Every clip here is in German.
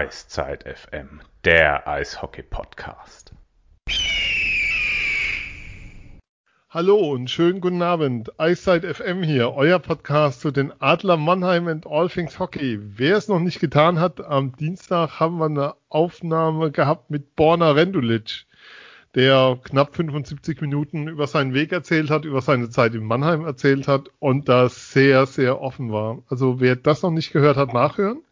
Eiszeit FM, der Eishockey-Podcast. Hallo und schönen guten Abend. Eiszeit FM hier, euer Podcast zu den Adler Mannheim and All Things Hockey. Wer es noch nicht getan hat, am Dienstag haben wir eine Aufnahme gehabt mit Borna Rendulic, der knapp 75 Minuten über seinen Weg erzählt hat, über seine Zeit in Mannheim erzählt hat und das sehr, sehr offen war. Also wer das noch nicht gehört hat, nachhören.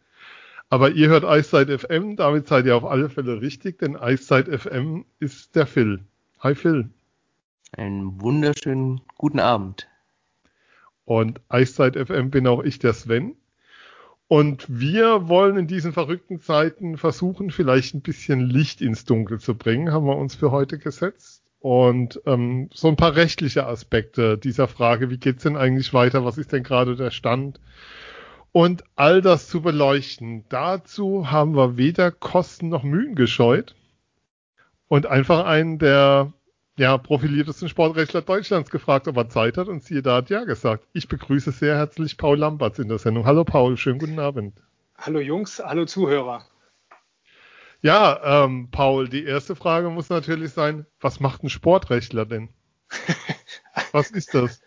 Aber ihr hört Eiszeit FM, damit seid ihr auf alle Fälle richtig, denn Eiszeit FM ist der Phil. Hi Phil. Einen wunderschönen guten Abend. Und Eiszeit FM bin auch ich, der Sven. Und wir wollen in diesen verrückten Zeiten versuchen, vielleicht ein bisschen Licht ins Dunkel zu bringen, haben wir uns für heute gesetzt. Und ähm, so ein paar rechtliche Aspekte dieser Frage, wie geht's denn eigentlich weiter, was ist denn gerade der Stand? Und all das zu beleuchten. Dazu haben wir weder Kosten noch Mühen gescheut und einfach einen der ja, profiliertesten Sportrechtler Deutschlands gefragt, ob er Zeit hat und siehe da hat ja gesagt. Ich begrüße sehr herzlich Paul Lamberts in der Sendung. Hallo Paul, schönen guten Abend. Hallo Jungs, hallo Zuhörer. Ja, ähm, Paul, die erste Frage muss natürlich sein, was macht ein Sportrechtler denn? was ist das?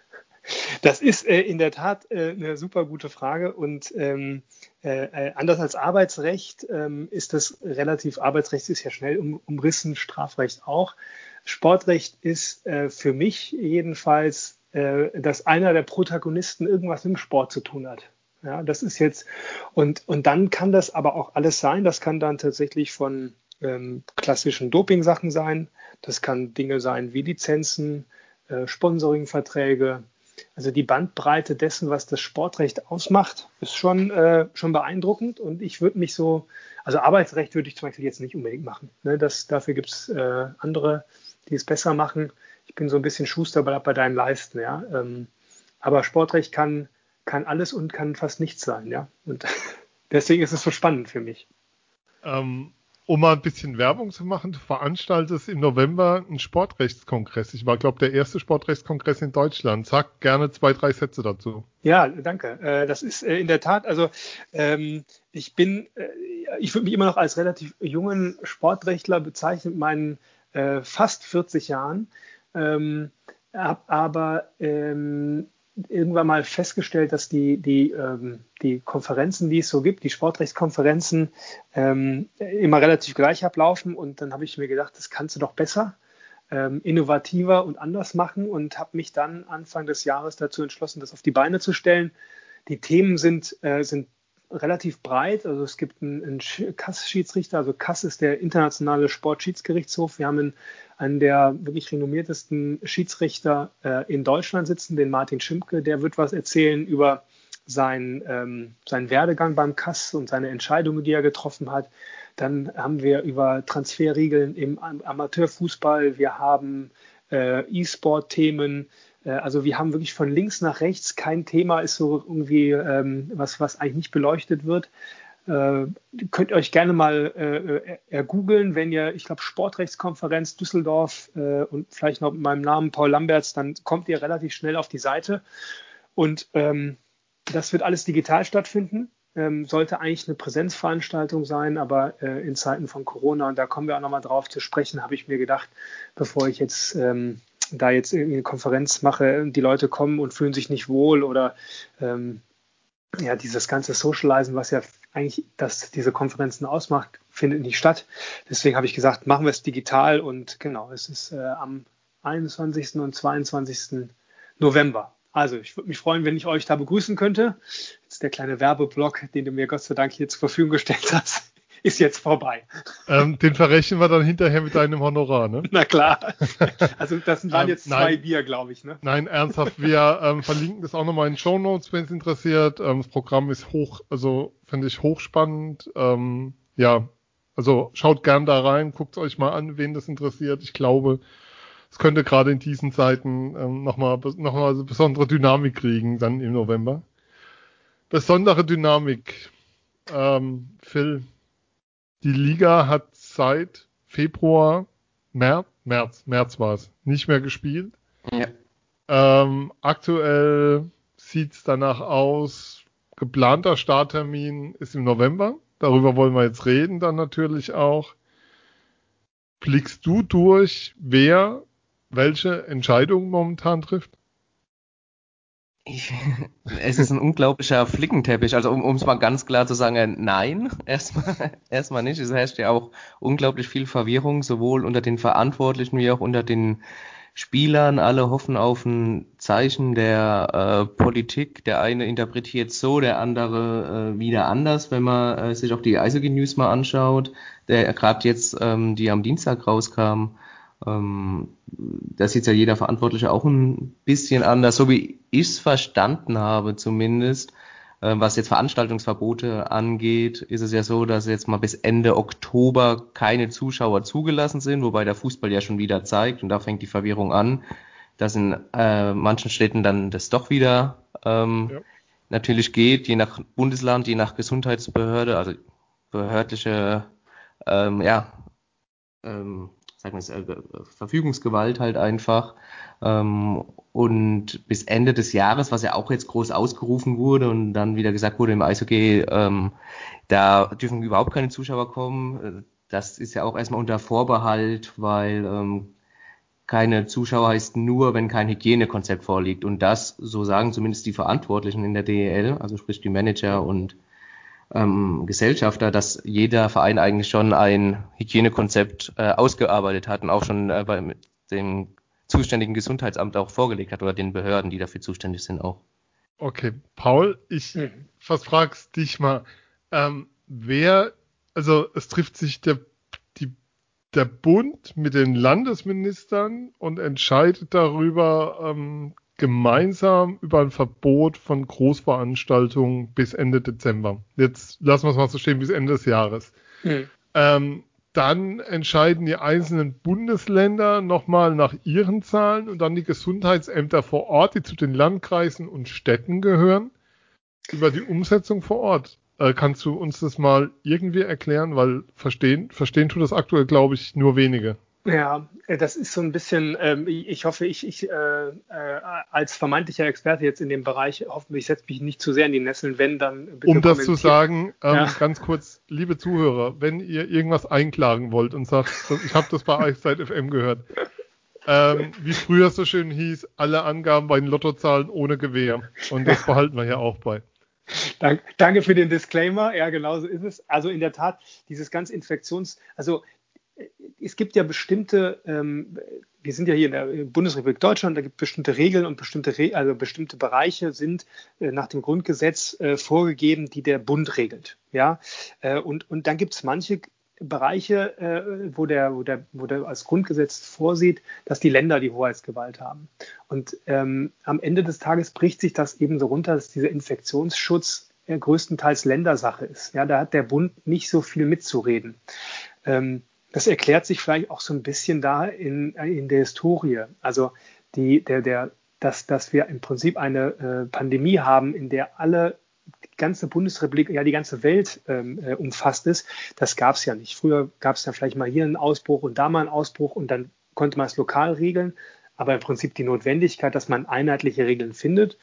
Das ist äh, in der Tat äh, eine super gute Frage und ähm, äh, äh, anders als Arbeitsrecht ähm, ist das relativ, Arbeitsrecht ist ja schnell um, umrissen, Strafrecht auch. Sportrecht ist äh, für mich jedenfalls, äh, dass einer der Protagonisten irgendwas mit dem Sport zu tun hat. Ja, das ist jetzt, und, und dann kann das aber auch alles sein. Das kann dann tatsächlich von ähm, klassischen Doping-Sachen sein. Das kann Dinge sein wie Lizenzen, äh, Sponsoring-Verträge, also die Bandbreite dessen, was das Sportrecht ausmacht, ist schon, äh, schon beeindruckend. Und ich würde mich so, also Arbeitsrecht würde ich zum Beispiel jetzt nicht unbedingt machen. Ne? Das, dafür gibt es äh, andere, die es besser machen. Ich bin so ein bisschen Schuster bei, deinen Leisten, ja. Ähm, aber Sportrecht kann, kann alles und kann fast nichts sein, ja. Und deswegen ist es so spannend für mich. Ähm, um mal ein bisschen Werbung zu machen, du veranstaltest im November einen Sportrechtskongress. Ich war, glaube der erste Sportrechtskongress in Deutschland. Sag gerne zwei, drei Sätze dazu. Ja, danke. Äh, das ist äh, in der Tat, also ähm, ich bin, äh, ich würde mich immer noch als relativ jungen Sportrechtler bezeichnen, meinen fast 40 Jahren. Ähm, aber ähm, irgendwann mal festgestellt, dass die, die, ähm, die Konferenzen, die es so gibt, die Sportrechtskonferenzen, ähm, immer relativ gleich ablaufen. Und dann habe ich mir gedacht, das kannst du doch besser, ähm, innovativer und anders machen und habe mich dann Anfang des Jahres dazu entschlossen, das auf die Beine zu stellen. Die Themen sind, äh, sind relativ breit. Also es gibt einen, einen Kass-Schiedsrichter, also Kass ist der internationale Sportschiedsgerichtshof. Wir haben einen, einen der wirklich renommiertesten Schiedsrichter äh, in Deutschland sitzen, den Martin Schimpke. Der wird was erzählen über sein, ähm, seinen Werdegang beim Kass und seine Entscheidungen, die er getroffen hat. Dann haben wir über Transferregeln im Amateurfußball. Wir haben äh, E-Sport-Themen. Äh, also wir haben wirklich von links nach rechts kein Thema ist so irgendwie ähm, was, was eigentlich nicht beleuchtet wird. Äh, könnt ihr euch gerne mal äh, ergoogeln, wenn ihr, ich glaube, Sportrechtskonferenz Düsseldorf äh, und vielleicht noch mit meinem Namen Paul Lamberts, dann kommt ihr relativ schnell auf die Seite. Und ähm, das wird alles digital stattfinden. Ähm, sollte eigentlich eine Präsenzveranstaltung sein, aber äh, in Zeiten von Corona, und da kommen wir auch nochmal drauf zu sprechen, habe ich mir gedacht, bevor ich jetzt ähm, da jetzt irgendwie eine Konferenz mache die Leute kommen und fühlen sich nicht wohl oder ähm, ja, dieses ganze Socializen, was ja eigentlich das, diese Konferenzen ausmacht, findet nicht statt. Deswegen habe ich gesagt, machen wir es digital und genau, es ist äh, am 21. und 22. November. Also ich würde mich freuen, wenn ich euch da begrüßen könnte. Jetzt der kleine Werbeblock, den du mir Gott sei Dank hier zur Verfügung gestellt hast ist jetzt vorbei. Ähm, den verrechnen wir dann hinterher mit deinem Honorar, ne? Na klar. Also das waren ähm, jetzt zwei nein, Bier, glaube ich, ne? Nein, ernsthaft. Wir ähm, verlinken das auch nochmal in Show Notes, wenn es interessiert. Ähm, das Programm ist hoch, also finde ich hochspannend. Ähm, ja, also schaut gern da rein, guckt euch mal an, wen das interessiert. Ich glaube, es könnte gerade in diesen Zeiten ähm, nochmal noch mal besondere Dynamik kriegen, dann im November. Besondere Dynamik. Ähm, Phil, die Liga hat seit Februar, März, März, März war es, nicht mehr gespielt. Ja. Ähm, aktuell sieht es danach aus, geplanter Starttermin ist im November. darüber wollen wir jetzt reden dann natürlich auch. Blickst du durch, wer welche Entscheidungen momentan trifft? Ich, es ist ein unglaublicher Flickenteppich. Also um es mal ganz klar zu sagen, äh, nein, erstmal erstmal nicht. Es herrscht ja auch unglaublich viel Verwirrung, sowohl unter den Verantwortlichen wie auch unter den Spielern. Alle hoffen auf ein Zeichen der äh, Politik. Der eine interpretiert so, der andere äh, wieder anders, wenn man äh, sich auch die Eishockey News mal anschaut, der gerade jetzt, ähm, die am Dienstag rauskam. Ähm, da sieht ja jeder Verantwortliche auch ein bisschen anders, so wie ich es verstanden habe zumindest. Äh, was jetzt Veranstaltungsverbote angeht, ist es ja so, dass jetzt mal bis Ende Oktober keine Zuschauer zugelassen sind, wobei der Fußball ja schon wieder zeigt, und da fängt die Verwirrung an, dass in äh, manchen Städten dann das doch wieder ähm, ja. natürlich geht, je nach Bundesland, je nach Gesundheitsbehörde, also behördliche ähm, ja, ähm, sagen wir äh, Verfügungsgewalt halt einfach. Ähm, und bis Ende des Jahres, was ja auch jetzt groß ausgerufen wurde und dann wieder gesagt wurde im Eishockey, ähm, da dürfen überhaupt keine Zuschauer kommen. Das ist ja auch erstmal unter Vorbehalt, weil ähm, keine Zuschauer heißt nur, wenn kein Hygienekonzept vorliegt. Und das, so sagen zumindest die Verantwortlichen in der DEL, also sprich die Manager und ähm, Gesellschafter, dass jeder Verein eigentlich schon ein Hygienekonzept äh, ausgearbeitet hat und auch schon äh, bei dem zuständigen Gesundheitsamt auch vorgelegt hat oder den Behörden, die dafür zuständig sind auch. Okay, Paul, ich mhm. fast fragst dich mal, ähm, wer, also es trifft sich der, die, der Bund mit den Landesministern und entscheidet darüber, ähm, gemeinsam über ein Verbot von Großveranstaltungen bis Ende Dezember. Jetzt lassen wir es mal so stehen bis Ende des Jahres. Mhm. Ähm, dann entscheiden die einzelnen Bundesländer nochmal nach ihren Zahlen und dann die Gesundheitsämter vor Ort, die zu den Landkreisen und Städten gehören, über die Umsetzung vor Ort. Äh, kannst du uns das mal irgendwie erklären? Weil verstehen, verstehen tut das aktuell, glaube ich, nur wenige. Ja, äh, das ist so ein bisschen, ähm, ich hoffe, ich, ich äh, äh, als vermeintlicher Experte jetzt in dem Bereich, hoffentlich setze mich nicht zu sehr in die Nesseln, wenn dann bitte Um das zu sagen, ähm, ja. ganz kurz, liebe Zuhörer, wenn ihr irgendwas einklagen wollt und sagt, ich habe das bei Eiszeit FM gehört, ähm, wie früher so schön hieß, alle Angaben bei den Lottozahlen ohne Gewehr. Und das behalten wir ja auch bei. Dank, danke für den Disclaimer. Ja, genau so ist es. Also in der Tat, dieses ganz Infektions, also es gibt ja bestimmte, ähm, wir sind ja hier in der Bundesrepublik Deutschland, da gibt es bestimmte Regeln und bestimmte, Re also bestimmte Bereiche sind äh, nach dem Grundgesetz äh, vorgegeben, die der Bund regelt. Ja? Äh, und, und dann gibt es manche Bereiche, äh, wo, der, wo, der, wo der als Grundgesetz vorsieht, dass die Länder die Hoheitsgewalt haben. Und ähm, am Ende des Tages bricht sich das eben so runter, dass dieser Infektionsschutz äh, größtenteils Ländersache ist. Ja, da hat der Bund nicht so viel mitzureden. Ähm, das erklärt sich vielleicht auch so ein bisschen da in, in der Historie. Also die, der, der, dass, dass wir im Prinzip eine äh, Pandemie haben, in der alle die ganze Bundesrepublik, ja die ganze Welt ähm, äh, umfasst ist, das gab es ja nicht. Früher gab es ja vielleicht mal hier einen Ausbruch und da mal einen Ausbruch und dann konnte man es lokal regeln. Aber im Prinzip die Notwendigkeit, dass man einheitliche Regeln findet,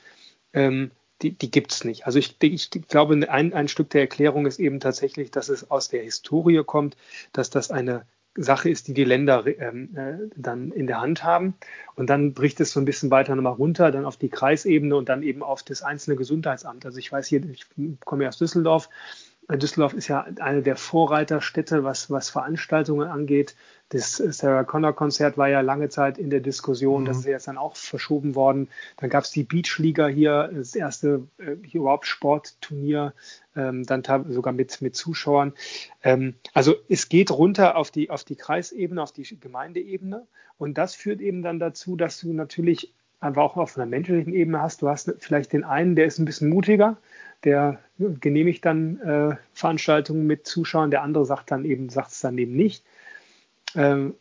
ähm, die, die gibt nicht. Also ich, ich glaube, ein, ein Stück der Erklärung ist eben tatsächlich, dass es aus der Historie kommt, dass das eine Sache ist, die die Länder ähm, äh, dann in der Hand haben. Und dann bricht es so ein bisschen weiter nochmal runter, dann auf die Kreisebene und dann eben auf das einzelne Gesundheitsamt. Also ich weiß hier, ich komme ja aus Düsseldorf. Düsseldorf ist ja eine der Vorreiterstädte, was, was Veranstaltungen angeht. Das Sarah Connor Konzert war ja lange Zeit in der Diskussion, mhm. das ist jetzt dann auch verschoben worden. Dann gab es die Beachliga hier, das erste äh, hier überhaupt Sportturnier, ähm, dann sogar mit, mit Zuschauern. Ähm, also es geht runter auf die, auf die Kreisebene, auf die Gemeindeebene und das führt eben dann dazu, dass du natürlich einfach auch auf einer menschlichen Ebene hast. Du hast vielleicht den einen, der ist ein bisschen mutiger, der genehmigt dann äh, Veranstaltungen mit Zuschauern, der andere sagt dann eben, sagt es dann eben nicht. Ähm,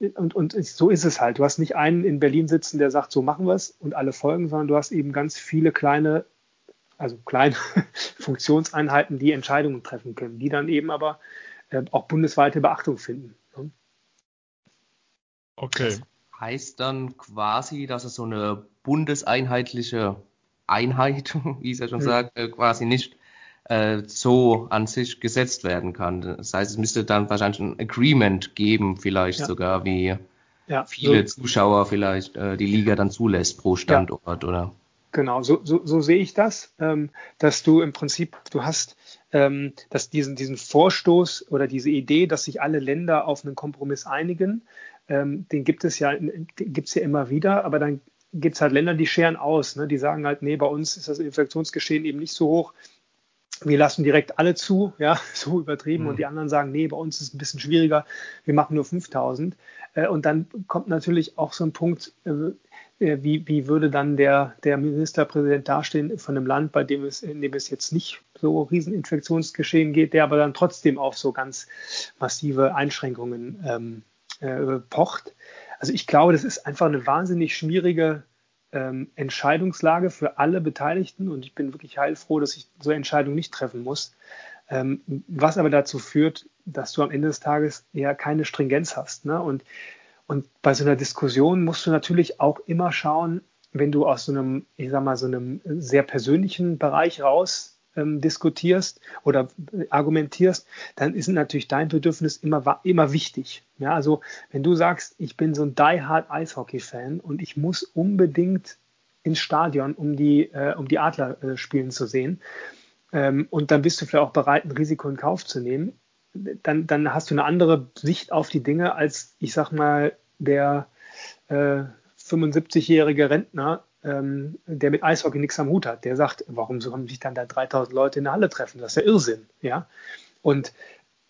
und, und so ist es halt. Du hast nicht einen in Berlin sitzen, der sagt, so machen wir es und alle folgen, sondern du hast eben ganz viele kleine, also kleine Funktionseinheiten, die Entscheidungen treffen können, die dann eben aber äh, auch bundesweite Beachtung finden. Ne? Okay. Das heißt dann quasi, dass es so eine bundeseinheitliche Einheit, wie es ja schon hm. sagt, äh, quasi nicht äh, so an sich gesetzt werden kann. Das heißt, es müsste dann wahrscheinlich ein Agreement geben, vielleicht ja. sogar, wie ja, viele so, Zuschauer vielleicht äh, die Liga dann zulässt pro Standort, ja. oder? Genau, so, so, so sehe ich das, ähm, dass du im Prinzip, du hast ähm, dass diesen, diesen Vorstoß oder diese Idee, dass sich alle Länder auf einen Kompromiss einigen, ähm, den gibt es ja, gibt's ja immer wieder, aber dann gibt es halt Länder, die scheren aus, ne? die sagen halt, nee, bei uns ist das Infektionsgeschehen eben nicht so hoch, wir lassen direkt alle zu, ja, so übertrieben. Mhm. Und die anderen sagen, nee, bei uns ist es ein bisschen schwieriger, wir machen nur 5000. Äh, und dann kommt natürlich auch so ein Punkt, äh, äh, wie, wie würde dann der, der Ministerpräsident dastehen von einem Land, bei dem es, in dem es jetzt nicht so Rieseninfektionsgeschehen geht, der aber dann trotzdem auf so ganz massive Einschränkungen ähm, äh, pocht. Also ich glaube, das ist einfach eine wahnsinnig schwierige ähm, Entscheidungslage für alle Beteiligten und ich bin wirklich heilfroh, dass ich so eine Entscheidung nicht treffen muss. Ähm, was aber dazu führt, dass du am Ende des Tages ja keine Stringenz hast. Ne? Und, und bei so einer Diskussion musst du natürlich auch immer schauen, wenn du aus so einem, ich sag mal, so einem sehr persönlichen Bereich raus ähm, diskutierst oder argumentierst, dann ist natürlich dein Bedürfnis immer, immer wichtig. Ja, also wenn du sagst, ich bin so ein die-hard Eishockey-Fan und ich muss unbedingt ins Stadion, um die, äh, um die Adler äh, spielen zu sehen, ähm, und dann bist du vielleicht auch bereit, ein Risiko in Kauf zu nehmen, dann, dann hast du eine andere Sicht auf die Dinge als, ich sag mal, der äh, 75-jährige Rentner, ähm, der mit Eishockey nichts am Hut hat, der sagt, warum sollen sich dann da 3000 Leute in der Halle treffen? Das ist ja Irrsinn, ja. Und,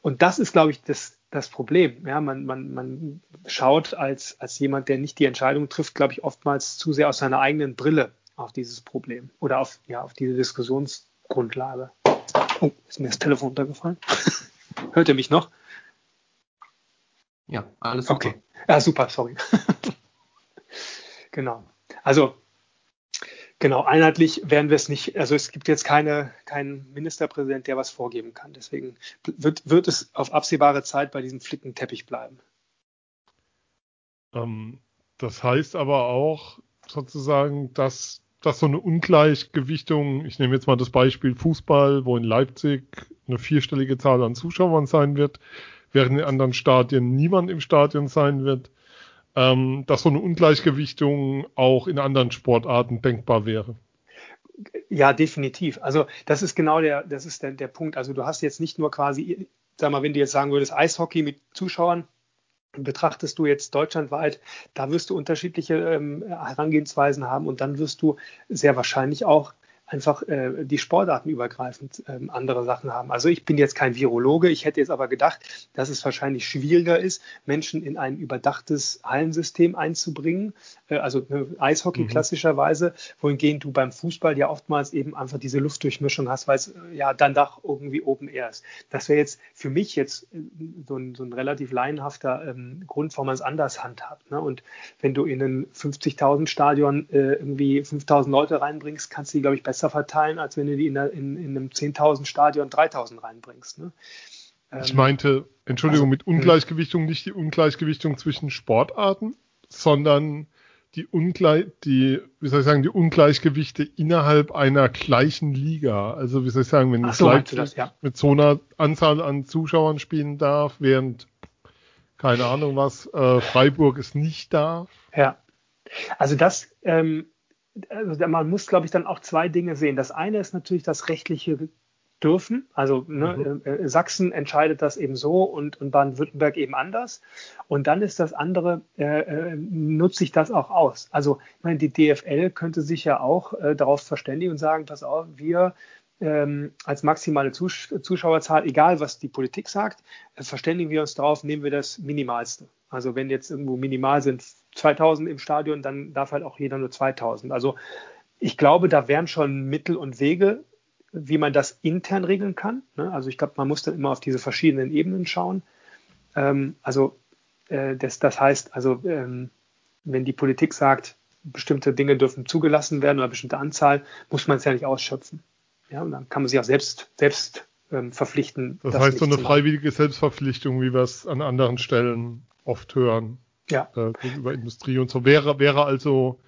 und das ist, glaube ich, das, das Problem. Ja, man, man, man schaut als, als jemand, der nicht die Entscheidung trifft, glaube ich, oftmals zu sehr aus seiner eigenen Brille auf dieses Problem oder auf, ja, auf diese Diskussionsgrundlage. Oh, ist mir das Telefon runtergefallen? Hört ihr mich noch? Ja, alles super. Okay. Ja, super, sorry. genau. Also Genau, einheitlich werden wir es nicht, also es gibt jetzt keine, keinen Ministerpräsident, der was vorgeben kann. Deswegen wird, wird es auf absehbare Zeit bei diesem Flickenteppich bleiben. Ähm, das heißt aber auch sozusagen, dass, dass so eine Ungleichgewichtung, ich nehme jetzt mal das Beispiel Fußball, wo in Leipzig eine vierstellige Zahl an Zuschauern sein wird, während in anderen Stadien niemand im Stadion sein wird, ähm, dass so eine Ungleichgewichtung auch in anderen Sportarten denkbar wäre. Ja, definitiv. Also das ist genau der, das ist der, der Punkt. Also du hast jetzt nicht nur quasi, sag mal, wenn du jetzt sagen würdest, Eishockey mit Zuschauern, betrachtest du jetzt deutschlandweit, da wirst du unterschiedliche ähm, Herangehensweisen haben und dann wirst du sehr wahrscheinlich auch einfach äh, die Sportarten übergreifend ähm, andere Sachen haben. Also ich bin jetzt kein Virologe, ich hätte jetzt aber gedacht, dass es wahrscheinlich schwieriger ist, Menschen in ein überdachtes Hallensystem einzubringen, äh, also äh, Eishockey mhm. klassischerweise, wohingehend du beim Fußball ja oftmals eben einfach diese Luftdurchmischung hast, weil es äh, ja dann doch irgendwie oben air ist. Das wäre jetzt für mich jetzt äh, so ein, so ein relativ laienhafter ähm, Grund, warum man es anders handhabt. Ne? Und wenn du in ein 50.000 Stadion äh, irgendwie 5.000 Leute reinbringst, kannst du die, glaube ich, besser besser verteilen, als wenn du die in, in, in einem 10.000 Stadion 3.000 reinbringst. Ne? ich meinte, Entschuldigung, also, mit hm. Ungleichgewichtung nicht die Ungleichgewichtung zwischen Sportarten, sondern die Ungleich, die, wie soll ich sagen, die Ungleichgewichte innerhalb einer gleichen Liga. Also wie soll ich sagen, wenn Ach so, Leipzig das, ja. mit so einer Anzahl an Zuschauern spielen darf, während keine Ahnung was, äh, Freiburg es nicht darf. Ja. Also das ähm, also man muss, glaube ich, dann auch zwei Dinge sehen. Das eine ist natürlich das rechtliche Dürfen. Also ne, mhm. Äh, äh, Sachsen entscheidet das eben so und, und Baden-Württemberg eben anders. Und dann ist das andere, äh, äh, nutze ich das auch aus. Also ich meine, die DFL könnte sich ja auch äh, darauf verständigen und sagen, pass auf, wir ähm, als maximale Zus Zuschauerzahl, egal was die Politik sagt, äh, verständigen wir uns darauf, nehmen wir das Minimalste. Also wenn jetzt irgendwo minimal sind 2000 im Stadion, dann darf halt auch jeder nur 2000. Also ich glaube, da wären schon Mittel und Wege, wie man das intern regeln kann. Ne? Also ich glaube, man muss dann immer auf diese verschiedenen Ebenen schauen. Ähm, also äh, das, das heißt, also ähm, wenn die Politik sagt, bestimmte Dinge dürfen zugelassen werden oder bestimmte Anzahl, muss man es ja nicht ausschöpfen. Ja, und dann kann man sich auch selbst, selbst ähm, verpflichten. Das, das heißt, so eine freiwillige Selbstverpflichtung, wie wir es an anderen Stellen oft hören. Ja. Äh, gegenüber Industrie und so wäre, wäre also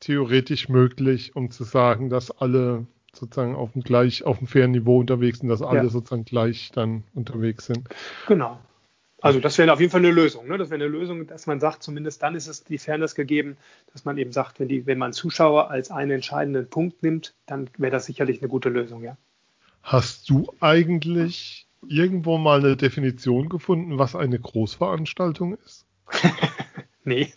theoretisch möglich, um zu sagen, dass alle sozusagen auf dem gleich, auf dem fairen Niveau unterwegs sind, dass alle Ja. sozusagen gleich dann unterwegs sind. Genau. Also das wäre auf jeden Fall eine Lösung. Ne? Das wäre eine Lösung, dass man sagt, zumindest dann ist es die Fairness gegeben, dass man eben sagt, wenn, die, wenn man Zuschauer als einen entscheidenden Punkt nimmt, dann wäre das sicherlich eine gute Lösung, ja. Hast du eigentlich irgendwo mal eine Definition gefunden, was eine Großveranstaltung ist? Nee.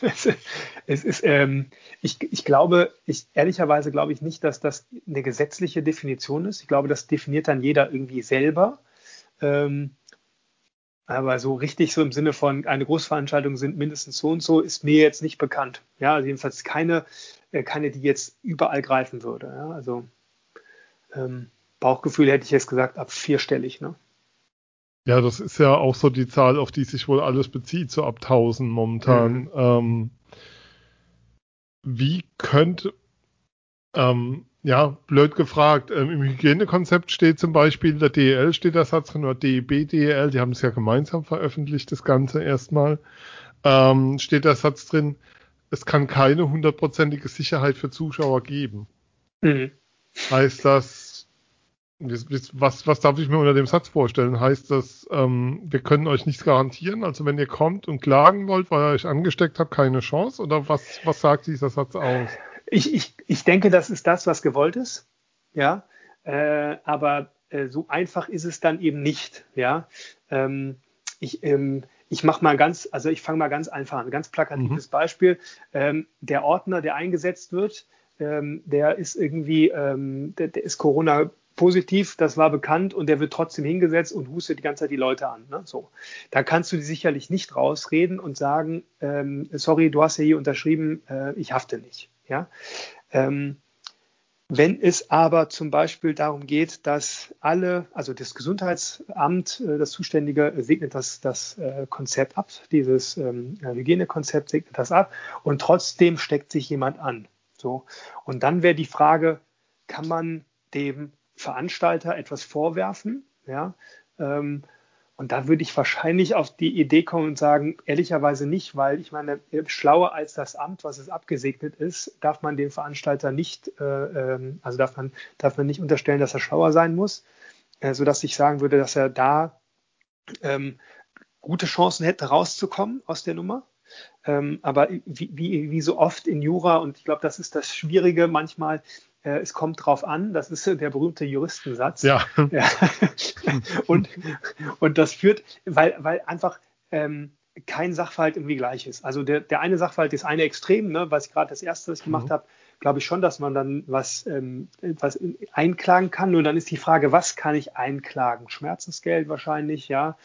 es, es ist, ähm, ich, ich glaube, ich ehrlicherweise glaube ich nicht, dass das eine gesetzliche Definition ist. Ich glaube, das definiert dann jeder irgendwie selber. Ähm, aber so richtig so im Sinne von eine Großveranstaltung sind mindestens so und so, ist mir jetzt nicht bekannt. Ja, also jedenfalls keine, äh, keine, die jetzt überall greifen würde. Ja, also ähm, Bauchgefühl hätte ich jetzt gesagt, ab vierstellig. Ne? Ja, das ist ja auch so die Zahl, auf die sich wohl alles bezieht, so ab 1000 momentan. Mhm. Ähm, wie könnte, ähm, ja, blöd gefragt, ähm, im Hygienekonzept steht zum Beispiel, der DEL steht der Satz drin, oder DEB, DEL, die haben es ja gemeinsam veröffentlicht, das Ganze erstmal, ähm, steht der Satz drin, es kann keine hundertprozentige Sicherheit für Zuschauer geben. Mhm. Heißt das, was, was darf ich mir unter dem Satz vorstellen? Heißt das, ähm, wir können euch nichts garantieren? Also wenn ihr kommt und klagen wollt, weil ihr euch angesteckt habt, keine Chance? Oder was, was sagt dieser Satz aus? Ich, ich, ich denke, das ist das, was gewollt ist. Ja, äh, aber äh, so einfach ist es dann eben nicht. Ja, ähm, ich, ähm, ich mache mal ganz, also ich fange mal ganz einfach an, ganz plakatives Beispiel. Ähm, der Ordner, der eingesetzt wird, ähm, der ist irgendwie, ähm, der, der ist Corona positiv, das war bekannt und der wird trotzdem hingesetzt und hustet die ganze Zeit die Leute an. Ne? So, da kannst du sicherlich nicht rausreden und sagen, ähm, sorry, du hast ja hier unterschrieben, äh, ich hafte nicht. Ja, ähm, wenn es aber zum Beispiel darum geht, dass alle, also das Gesundheitsamt, äh, das Zuständige, äh, segnet das, das äh, Konzept ab, dieses ähm, Hygienekonzept segnet das ab und trotzdem steckt sich jemand an. So. Und dann wäre die Frage, kann man dem Veranstalter etwas vorwerfen? Ja. Ähm, und da würde ich wahrscheinlich auf die Idee kommen und sagen, ehrlicherweise nicht, weil ich meine, schlauer als das Amt, was es abgesegnet ist, darf man dem Veranstalter nicht, äh, ähm, also darf man, darf man nicht unterstellen, dass er schlauer sein muss, äh, sodass ich sagen würde, dass er da ähm, gute Chancen hätte, rauszukommen aus der Nummer. Ähm, aber wie, wie, wie so oft in Jura, und ich glaube, das ist das Schwierige manchmal, äh, es kommt drauf an, das ist der berühmte Juristensatz. Ja. ja. und, und das führt, weil, weil einfach ähm, kein Sachverhalt irgendwie gleich ist. Also der, der eine Sachverhalt ist eine Extrem, ne, was ich gerade das erste was ich gemacht Mhm. habe, glaube ich schon, dass man dann was, ähm, was einklagen kann. Nur dann ist die Frage, was kann ich einklagen? Schmerzensgeld wahrscheinlich, ja.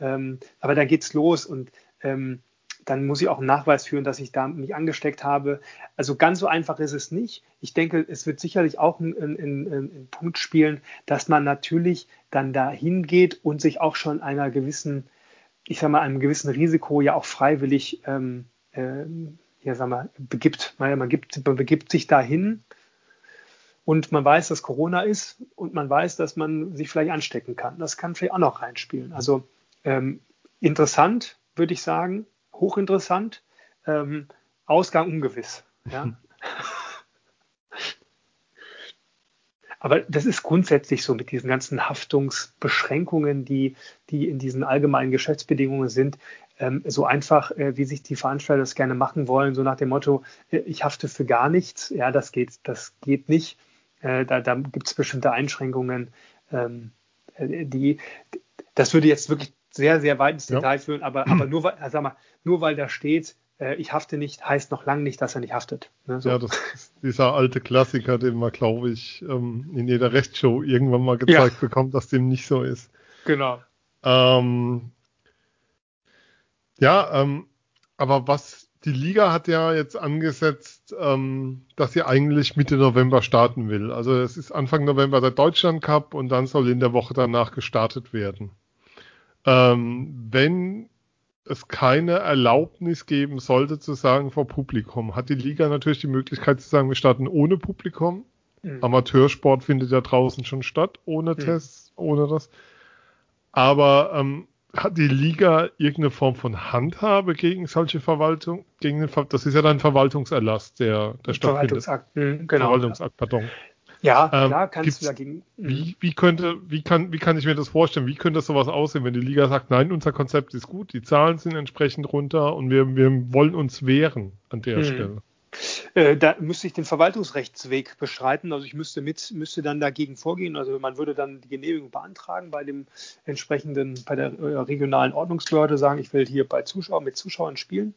Ähm, aber da geht's los und ähm, dann muss ich auch einen Nachweis führen, dass ich da mich angesteckt habe. Also ganz so einfach ist es nicht. Ich denke, es wird sicherlich auch einen Punkt spielen, dass man natürlich dann da hingeht und sich auch schon einer gewissen, ich sag mal, einem gewissen Risiko ja auch freiwillig ähm, äh, ja, sag mal, begibt. Man, man, gibt, man begibt sich dahin und man weiß, dass Corona ist und man weiß, dass man sich vielleicht anstecken kann. Das kann vielleicht auch noch reinspielen. Also ähm, interessant, würde ich sagen, hochinteressant, ähm, Ausgang ungewiss. Ja. Aber das ist grundsätzlich so mit diesen ganzen Haftungsbeschränkungen, die, die in diesen allgemeinen Geschäftsbedingungen sind, ähm, so einfach, äh, wie sich die Veranstalter das gerne machen wollen, so nach dem Motto, äh, ich hafte für gar nichts. Ja, das geht, das geht nicht. Äh, da da gibt es bestimmte Einschränkungen, ähm, äh, die, das würde jetzt wirklich sehr, sehr weit ins Ja. Detail führen, aber, aber nur, weil, sag mal, nur weil da steht, äh, ich hafte nicht, heißt noch lange nicht, dass er nicht haftet. Ne? So. Ja, das ist dieser alte Klassiker, den man, glaube ich, ähm, in jeder Rechtsshow irgendwann mal gezeigt bekommt, dass dem nicht so ist. Genau. Ähm, ja, ähm, aber was die Liga hat ja jetzt angesetzt, ähm, dass sie eigentlich Mitte November starten will. Also es ist Anfang November der Deutschland Cup und dann soll in der Woche danach gestartet werden. Ähm, wenn es keine Erlaubnis geben sollte zu sagen vor Publikum, hat die Liga natürlich die Möglichkeit zu sagen, wir starten ohne Publikum. Mhm. Amateursport findet ja draußen schon statt, ohne Mhm. Tests, ohne das. Aber ähm, hat die Liga irgendeine Form von Handhabe gegen solche Verwaltung? Gegen den Ver das ist ja dann Verwaltungserlass, der, der stattfindet. Verwaltungsakt. Mhm, genau. Verwaltungsakt, pardon. Ja, ähm, klar, kannst du dagegen. Mhm. Wie, wie könnte, wie kann, wie kann ich mir das vorstellen? Wie könnte sowas aussehen, wenn die Liga sagt, nein, unser Konzept ist gut, die Zahlen sind entsprechend runter und wir, wir wollen uns wehren an der hm. Stelle? Äh, da müsste ich den Verwaltungsrechtsweg beschreiten. Also ich müsste mit, müsste dann dagegen vorgehen. Also man würde dann die Genehmigung beantragen bei dem entsprechenden, bei der äh, regionalen Ordnungsbehörde sagen, ich will hier bei Zuschauern, mit Zuschauern spielen.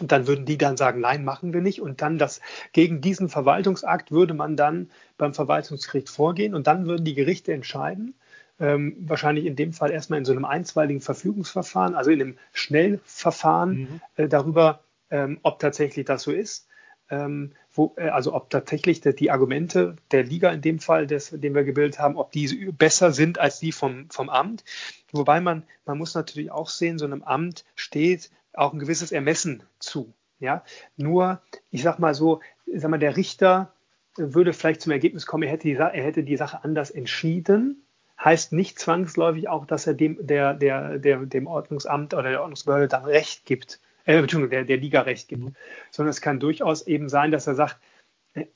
Und dann würden die dann sagen, nein, machen wir nicht. Und dann das, gegen diesen Verwaltungsakt würde man dann beim Verwaltungsgericht vorgehen und dann würden die Gerichte entscheiden. Ähm, wahrscheinlich in dem Fall erstmal in so einem einstweiligen Verfügungsverfahren, also in einem Schnellverfahren mhm. äh, darüber, ähm, ob tatsächlich das so ist. Ähm, wo, äh, also ob tatsächlich die, die, Argumente der Liga in dem Fall, des, den wir gebildet haben, ob die besser sind als die vom, vom Amt. Wobei man, man muss natürlich auch sehen, so einem Amt steht auch ein gewisses Ermessen zu. Ja, nur, ich sag mal so, sag mal, der Richter würde vielleicht zum Ergebnis kommen, er hätte die, er hätte die Sache anders entschieden. Heißt nicht zwangsläufig auch, dass er dem, der, der, der, dem Ordnungsamt oder der Ordnungsbehörde dann Recht gibt, äh, Entschuldigung, der, der Liga Recht gibt. Sondern es kann durchaus eben sein, dass er sagt,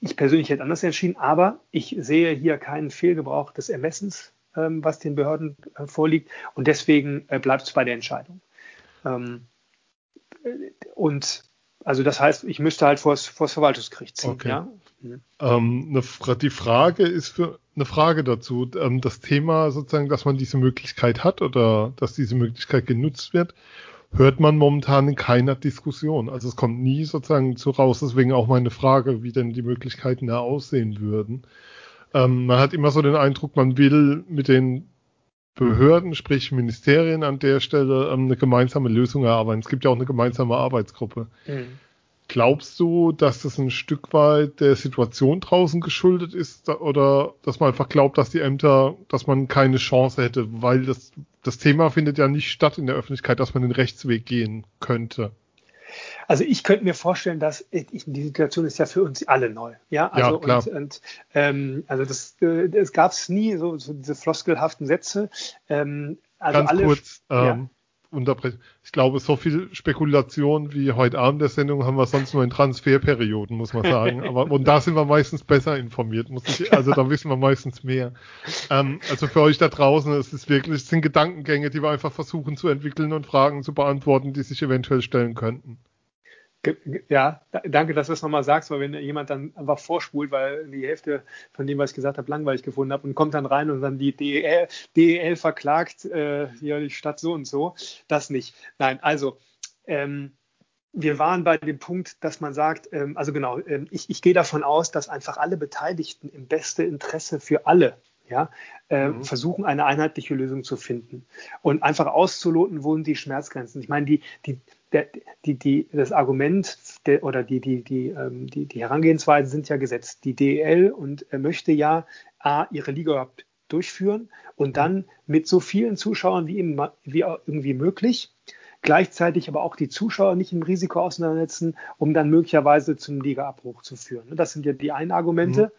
ich persönlich hätte anders entschieden, aber ich sehe hier keinen Fehlgebrauch des Ermessens, ähm, was den Behörden äh, vorliegt. Und deswegen äh, bleibt es bei der Entscheidung. Ähm, und also das heißt, ich müsste halt vor das Verwaltungsgericht ziehen. Okay. Ja? Mhm. Ähm, eine, die Frage ist für eine Frage dazu. Ähm, das Thema sozusagen, dass man diese Möglichkeit hat oder dass diese Möglichkeit genutzt wird, hört man momentan in keiner Diskussion. Also es kommt nie sozusagen zu raus. Deswegen auch meine Frage, wie denn die Möglichkeiten da aussehen würden. Ähm, man hat immer so den Eindruck, man will mit den Behörden, sprich Ministerien an der Stelle ähm, eine gemeinsame Lösung erarbeiten. Es gibt ja auch eine gemeinsame Arbeitsgruppe. Mhm. Glaubst du, dass das ein Stück weit der Situation draußen geschuldet ist oder dass man einfach glaubt, dass die Ämter, dass man keine Chance hätte, weil das, das Thema findet ja nicht statt in der Öffentlichkeit, dass man den Rechtsweg gehen könnte? Also ich könnte mir vorstellen, dass ich, die Situation ist ja für uns alle neu. Ja, also ja, klar. und, und ähm, also das, äh, es gab es nie so, so, diese floskelhaften Sätze. Ähm, also Ganz alle, kurz, ja. ähm, unterbrechen. Ich glaube, so viel Spekulation wie heute Abend der Sendung haben wir sonst nur in Transferperioden, muss man sagen. Aber und da sind wir meistens besser informiert, muss ich, also da wissen wir meistens mehr. Ähm, also für euch da draußen, es ist wirklich, es sind Gedankengänge, die wir einfach versuchen zu entwickeln und Fragen zu beantworten, die sich eventuell stellen könnten. Ja, danke, dass du das nochmal sagst, weil wenn jemand dann einfach vorspult, weil die Hälfte von dem, was ich gesagt habe, langweilig gefunden habe und kommt dann rein und dann die DEL, DEL verklagt, äh, hier die Stadt so und so, das nicht. Nein, also ähm, wir waren bei dem Punkt, dass man sagt, ähm, also genau, ähm, ich, ich gehe davon aus, dass einfach alle Beteiligten im beste Interesse für alle ja, äh, mhm. versuchen eine einheitliche Lösung zu finden und einfach auszuloten, wo sind die Schmerzgrenzen. Ich meine, die, die, der, die, die, das Argument der, oder die, die, die, ähm, die, die Herangehensweisen sind ja gesetzt. Die DEL und er möchte ja A, ihre Liga durchführen und dann mit so vielen Zuschauern wie, eben, wie irgendwie möglich, gleichzeitig aber auch die Zuschauer nicht im Risiko auseinandersetzen, um dann möglicherweise zum Ligaabbruch zu führen. Das sind ja die einen Argumente. Mhm.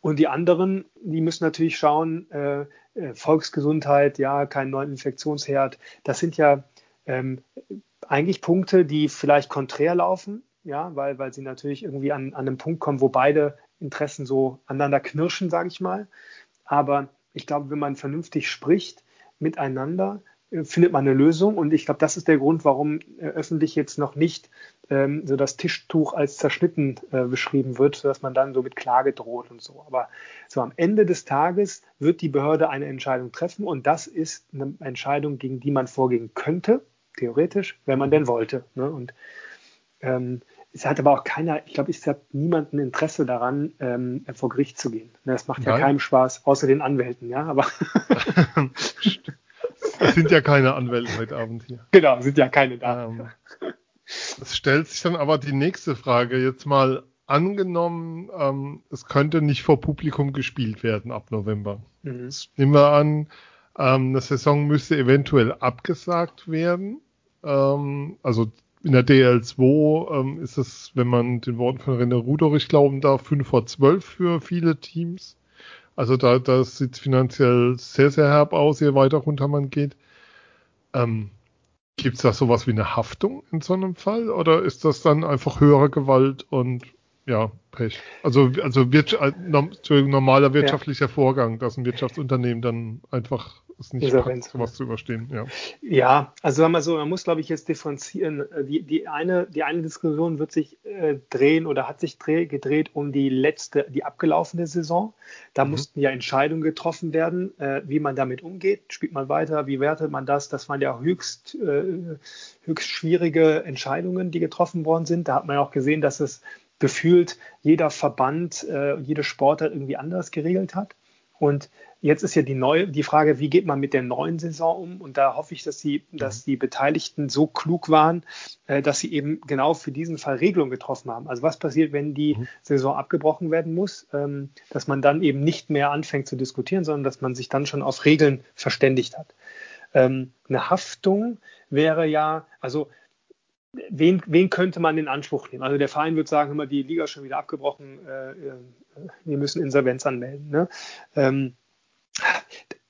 Und die anderen, die müssen natürlich schauen, äh, äh Volksgesundheit, ja, kein neuen Infektionsherd. Das sind ja ähm, eigentlich Punkte, die vielleicht konträr laufen, ja, weil, weil sie natürlich irgendwie an, an einem Punkt kommen, wo beide Interessen so aneinander knirschen, sage ich mal. Aber ich glaube, wenn man vernünftig spricht miteinander, äh, findet man eine Lösung. Und ich glaube, das ist der Grund, warum äh, öffentlich jetzt noch nicht ähm, so das Tischtuch als zerschnitten äh, beschrieben wird, sodass man dann so mit Klage droht und so. Aber so am Ende des Tages wird die Behörde eine Entscheidung treffen und das ist eine Entscheidung, gegen die man vorgehen könnte theoretisch, wenn man denn wollte. Ne? Und ähm, es hat aber auch keiner, ich glaube, es hat niemanden Interesse daran, ähm, vor Gericht zu gehen. Ne, das macht Nein. ja keinem Spaß, außer den Anwälten, ja, aber. es sind ja keine Anwälte heute Abend hier. Genau, sind ja keine da. Ähm, es stellt sich dann aber die nächste Frage. Jetzt mal angenommen, ähm, es könnte nicht vor Publikum gespielt werden ab November. Mhm. Nehmen wir an, ähm, eine Saison müsste eventuell abgesagt werden. Ähm, also in der DL2 ähm, ist es, wenn man den Worten von René Rudorich glauben darf, 5 vor 12 für viele Teams. Also da, da sieht finanziell sehr, sehr herb aus, je weiter runter man geht. Ähm, Gibt es da sowas wie eine Haftung in so einem Fall? Oder ist das dann einfach höhere Gewalt und ja, Pech. Also, also normaler wirtschaftlicher ja. Vorgang, dass ein Wirtschaftsunternehmen dann einfach es nicht packt, sowas zu überstehen. Ja, ja also sagen wir so, man muss, glaube ich, jetzt differenzieren. Die, die, eine, die eine Diskussion wird sich äh, drehen oder hat sich dreh, gedreht um die letzte, die abgelaufene Saison. Da mhm. mussten ja Entscheidungen getroffen werden, äh, wie man damit umgeht. Spielt man weiter, wie wertet man das? Das waren ja höchst, äh, höchst schwierige Entscheidungen, die getroffen worden sind. Da hat man ja auch gesehen, dass es gefühlt jeder Verband, äh, jede Sportart irgendwie anders geregelt hat. Und jetzt ist ja die neue, die Frage, wie geht man mit der neuen Saison um? Und da hoffe ich, dass die, dass mhm. die Beteiligten so klug waren, äh, dass sie eben genau für diesen Fall Regelungen getroffen haben. Also was passiert, wenn die mhm. Saison abgebrochen werden muss, ähm, dass man dann eben nicht mehr anfängt zu diskutieren, sondern dass man sich dann schon auf Regeln verständigt hat. Ähm, eine Haftung wäre ja, also wen, wen könnte man in Anspruch nehmen? Also der Verein würde sagen, immer die Liga ist schon wieder abgebrochen, äh, äh, wir müssen Insolvenz anmelden. Ne? Ähm,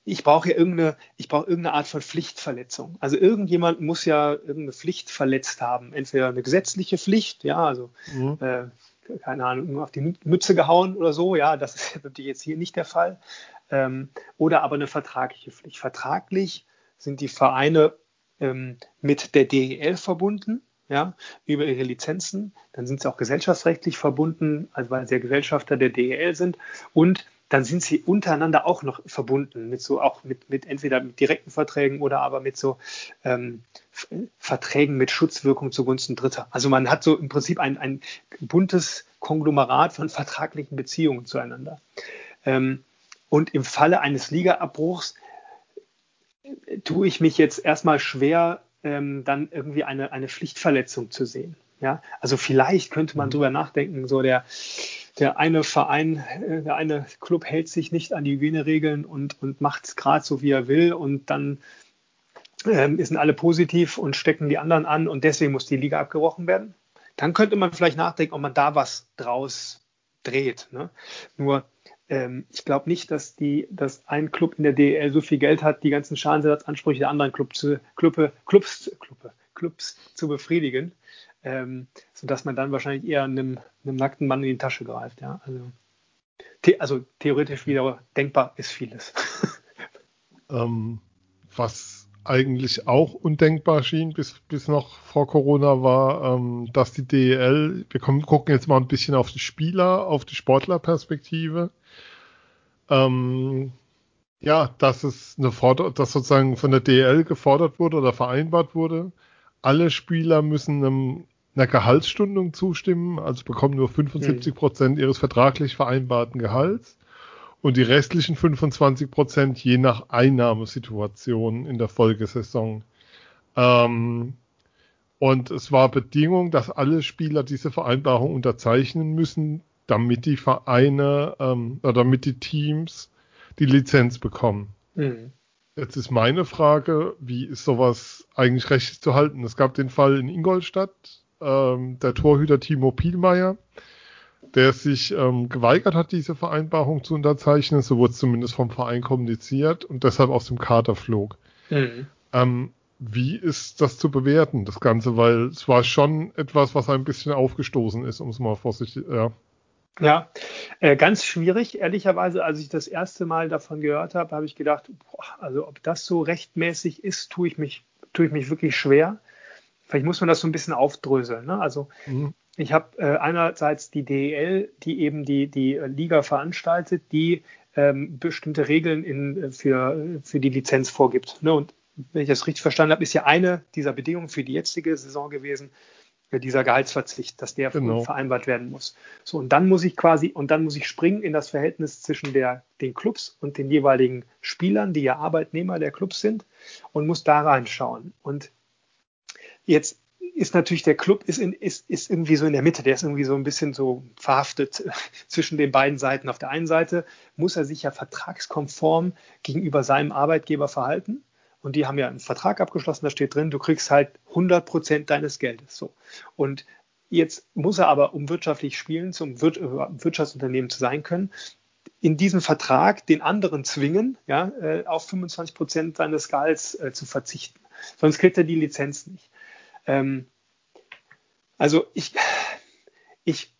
ich brauche ja irgendeine, ich brauche irgendeine Art von Pflichtverletzung. Also irgendjemand muss ja irgendeine Pflicht verletzt haben. Entweder eine gesetzliche Pflicht, ja, also mhm. äh, keine Ahnung, auf die Mütze gehauen oder so, ja, das ist natürlich jetzt hier nicht der Fall. Ähm, oder aber eine vertragliche Pflicht. Vertraglich sind die Vereine ähm, mit der DEL verbunden ja, über ihre Lizenzen. Dann sind sie auch gesellschaftsrechtlich verbunden, also weil sie ja Gesellschafter der DEL sind. Und dann sind sie untereinander auch noch verbunden mit so auch mit, mit entweder mit direkten Verträgen oder aber mit so ähm, Verträgen mit Schutzwirkung zugunsten Dritter. Also man hat so im Prinzip ein, ein buntes Konglomerat von vertraglichen Beziehungen zueinander. Ähm, und im Falle eines Ligaabbruchs äh, tue ich mich jetzt erstmal schwer, ähm, dann irgendwie eine, eine Pflichtverletzung zu sehen. Ja, also vielleicht könnte man mhm. drüber nachdenken, so der, der eine Verein, äh, der eine Club hält sich nicht an die Hygieneregeln und, und macht es gerade so, wie er will und dann ähm, sind alle positiv und stecken die anderen an und deswegen muss die Liga abgebrochen werden. Dann könnte man vielleicht nachdenken, ob man da was draus dreht. Ne? Nur ähm, ich glaube nicht, dass, die, dass ein Club in der DEL so viel Geld hat, die ganzen Schadensersatzansprüche der anderen Club zu, Clubbe, Clubs, Clubbe, Clubs zu befriedigen, ähm, sodass man dann wahrscheinlich eher einem, einem nackten Mann in die Tasche greift. Ja? Also, the, also theoretisch wieder denkbar ist vieles. ähm, was eigentlich auch undenkbar schien bis, bis noch vor Corona war, ähm, dass die DEL, wir kommen, gucken jetzt mal ein bisschen auf die Spieler, auf die Sportlerperspektive, ähm, ja, dass es eine Forder dass sozusagen von der DL gefordert wurde oder vereinbart wurde, alle Spieler müssen einem, einer Gehaltsstundung zustimmen, also bekommen nur 75 Prozent ihres vertraglich vereinbarten Gehalts und die restlichen 25 Prozent je nach Einnahmesituation in der Folgesaison. Ähm, und es war Bedingung, dass alle Spieler diese Vereinbarung unterzeichnen müssen, damit die Vereine ähm, oder damit die Teams die Lizenz bekommen. Mhm. Jetzt ist meine Frage, wie ist sowas eigentlich rechtlich zu halten? Es gab den Fall in Ingolstadt, ähm, der Torhüter Timo Pielmeier, der sich ähm, geweigert hat, diese Vereinbarung zu unterzeichnen. So wurde es zumindest vom Verein kommuniziert und deshalb aus dem Kader flog. Mhm. Ähm, wie ist das zu bewerten, das Ganze? Weil es war schon etwas, was ein bisschen aufgestoßen ist, um es mal vorsichtig, ja. Ja, äh, ganz schwierig, ehrlicherweise. Als ich das erste Mal davon gehört habe, habe ich gedacht, boah, also ob das so rechtmäßig ist, tue ich mich, tue ich mich wirklich schwer. Vielleicht muss man das so ein bisschen aufdröseln. Ne? Also mhm. ich habe äh, einerseits die DEL, die eben die, die Liga veranstaltet, die ähm, bestimmte Regeln in, für, für die Lizenz vorgibt. Ne? Und wenn ich das richtig verstanden habe, ist ja eine dieser Bedingungen für die jetzige Saison gewesen, dieser Gehaltsverzicht, dass der genau. vereinbart werden muss. So, und dann muss ich quasi, und dann muss ich springen in das Verhältnis zwischen der, den Clubs und den jeweiligen Spielern, die ja Arbeitnehmer der Clubs sind, und muss da reinschauen. Und jetzt ist natürlich der Club ist, in, ist, ist irgendwie so in der Mitte, der ist irgendwie so ein bisschen so verhaftet zwischen den beiden Seiten. Auf der einen Seite muss er sich ja vertragskonform gegenüber seinem Arbeitgeber verhalten. Und die haben ja einen Vertrag abgeschlossen, da steht drin, du kriegst halt 100 Prozent deines Geldes. So. Und jetzt muss er aber, um wirtschaftlich spielen, zum äh, Wirtschaftsunternehmen zu sein können, in diesem Vertrag den anderen zwingen, ja, äh, auf 25 Prozent seines Gehalts äh, zu verzichten. Sonst kriegt er die Lizenz nicht. Ähm, also ich, ich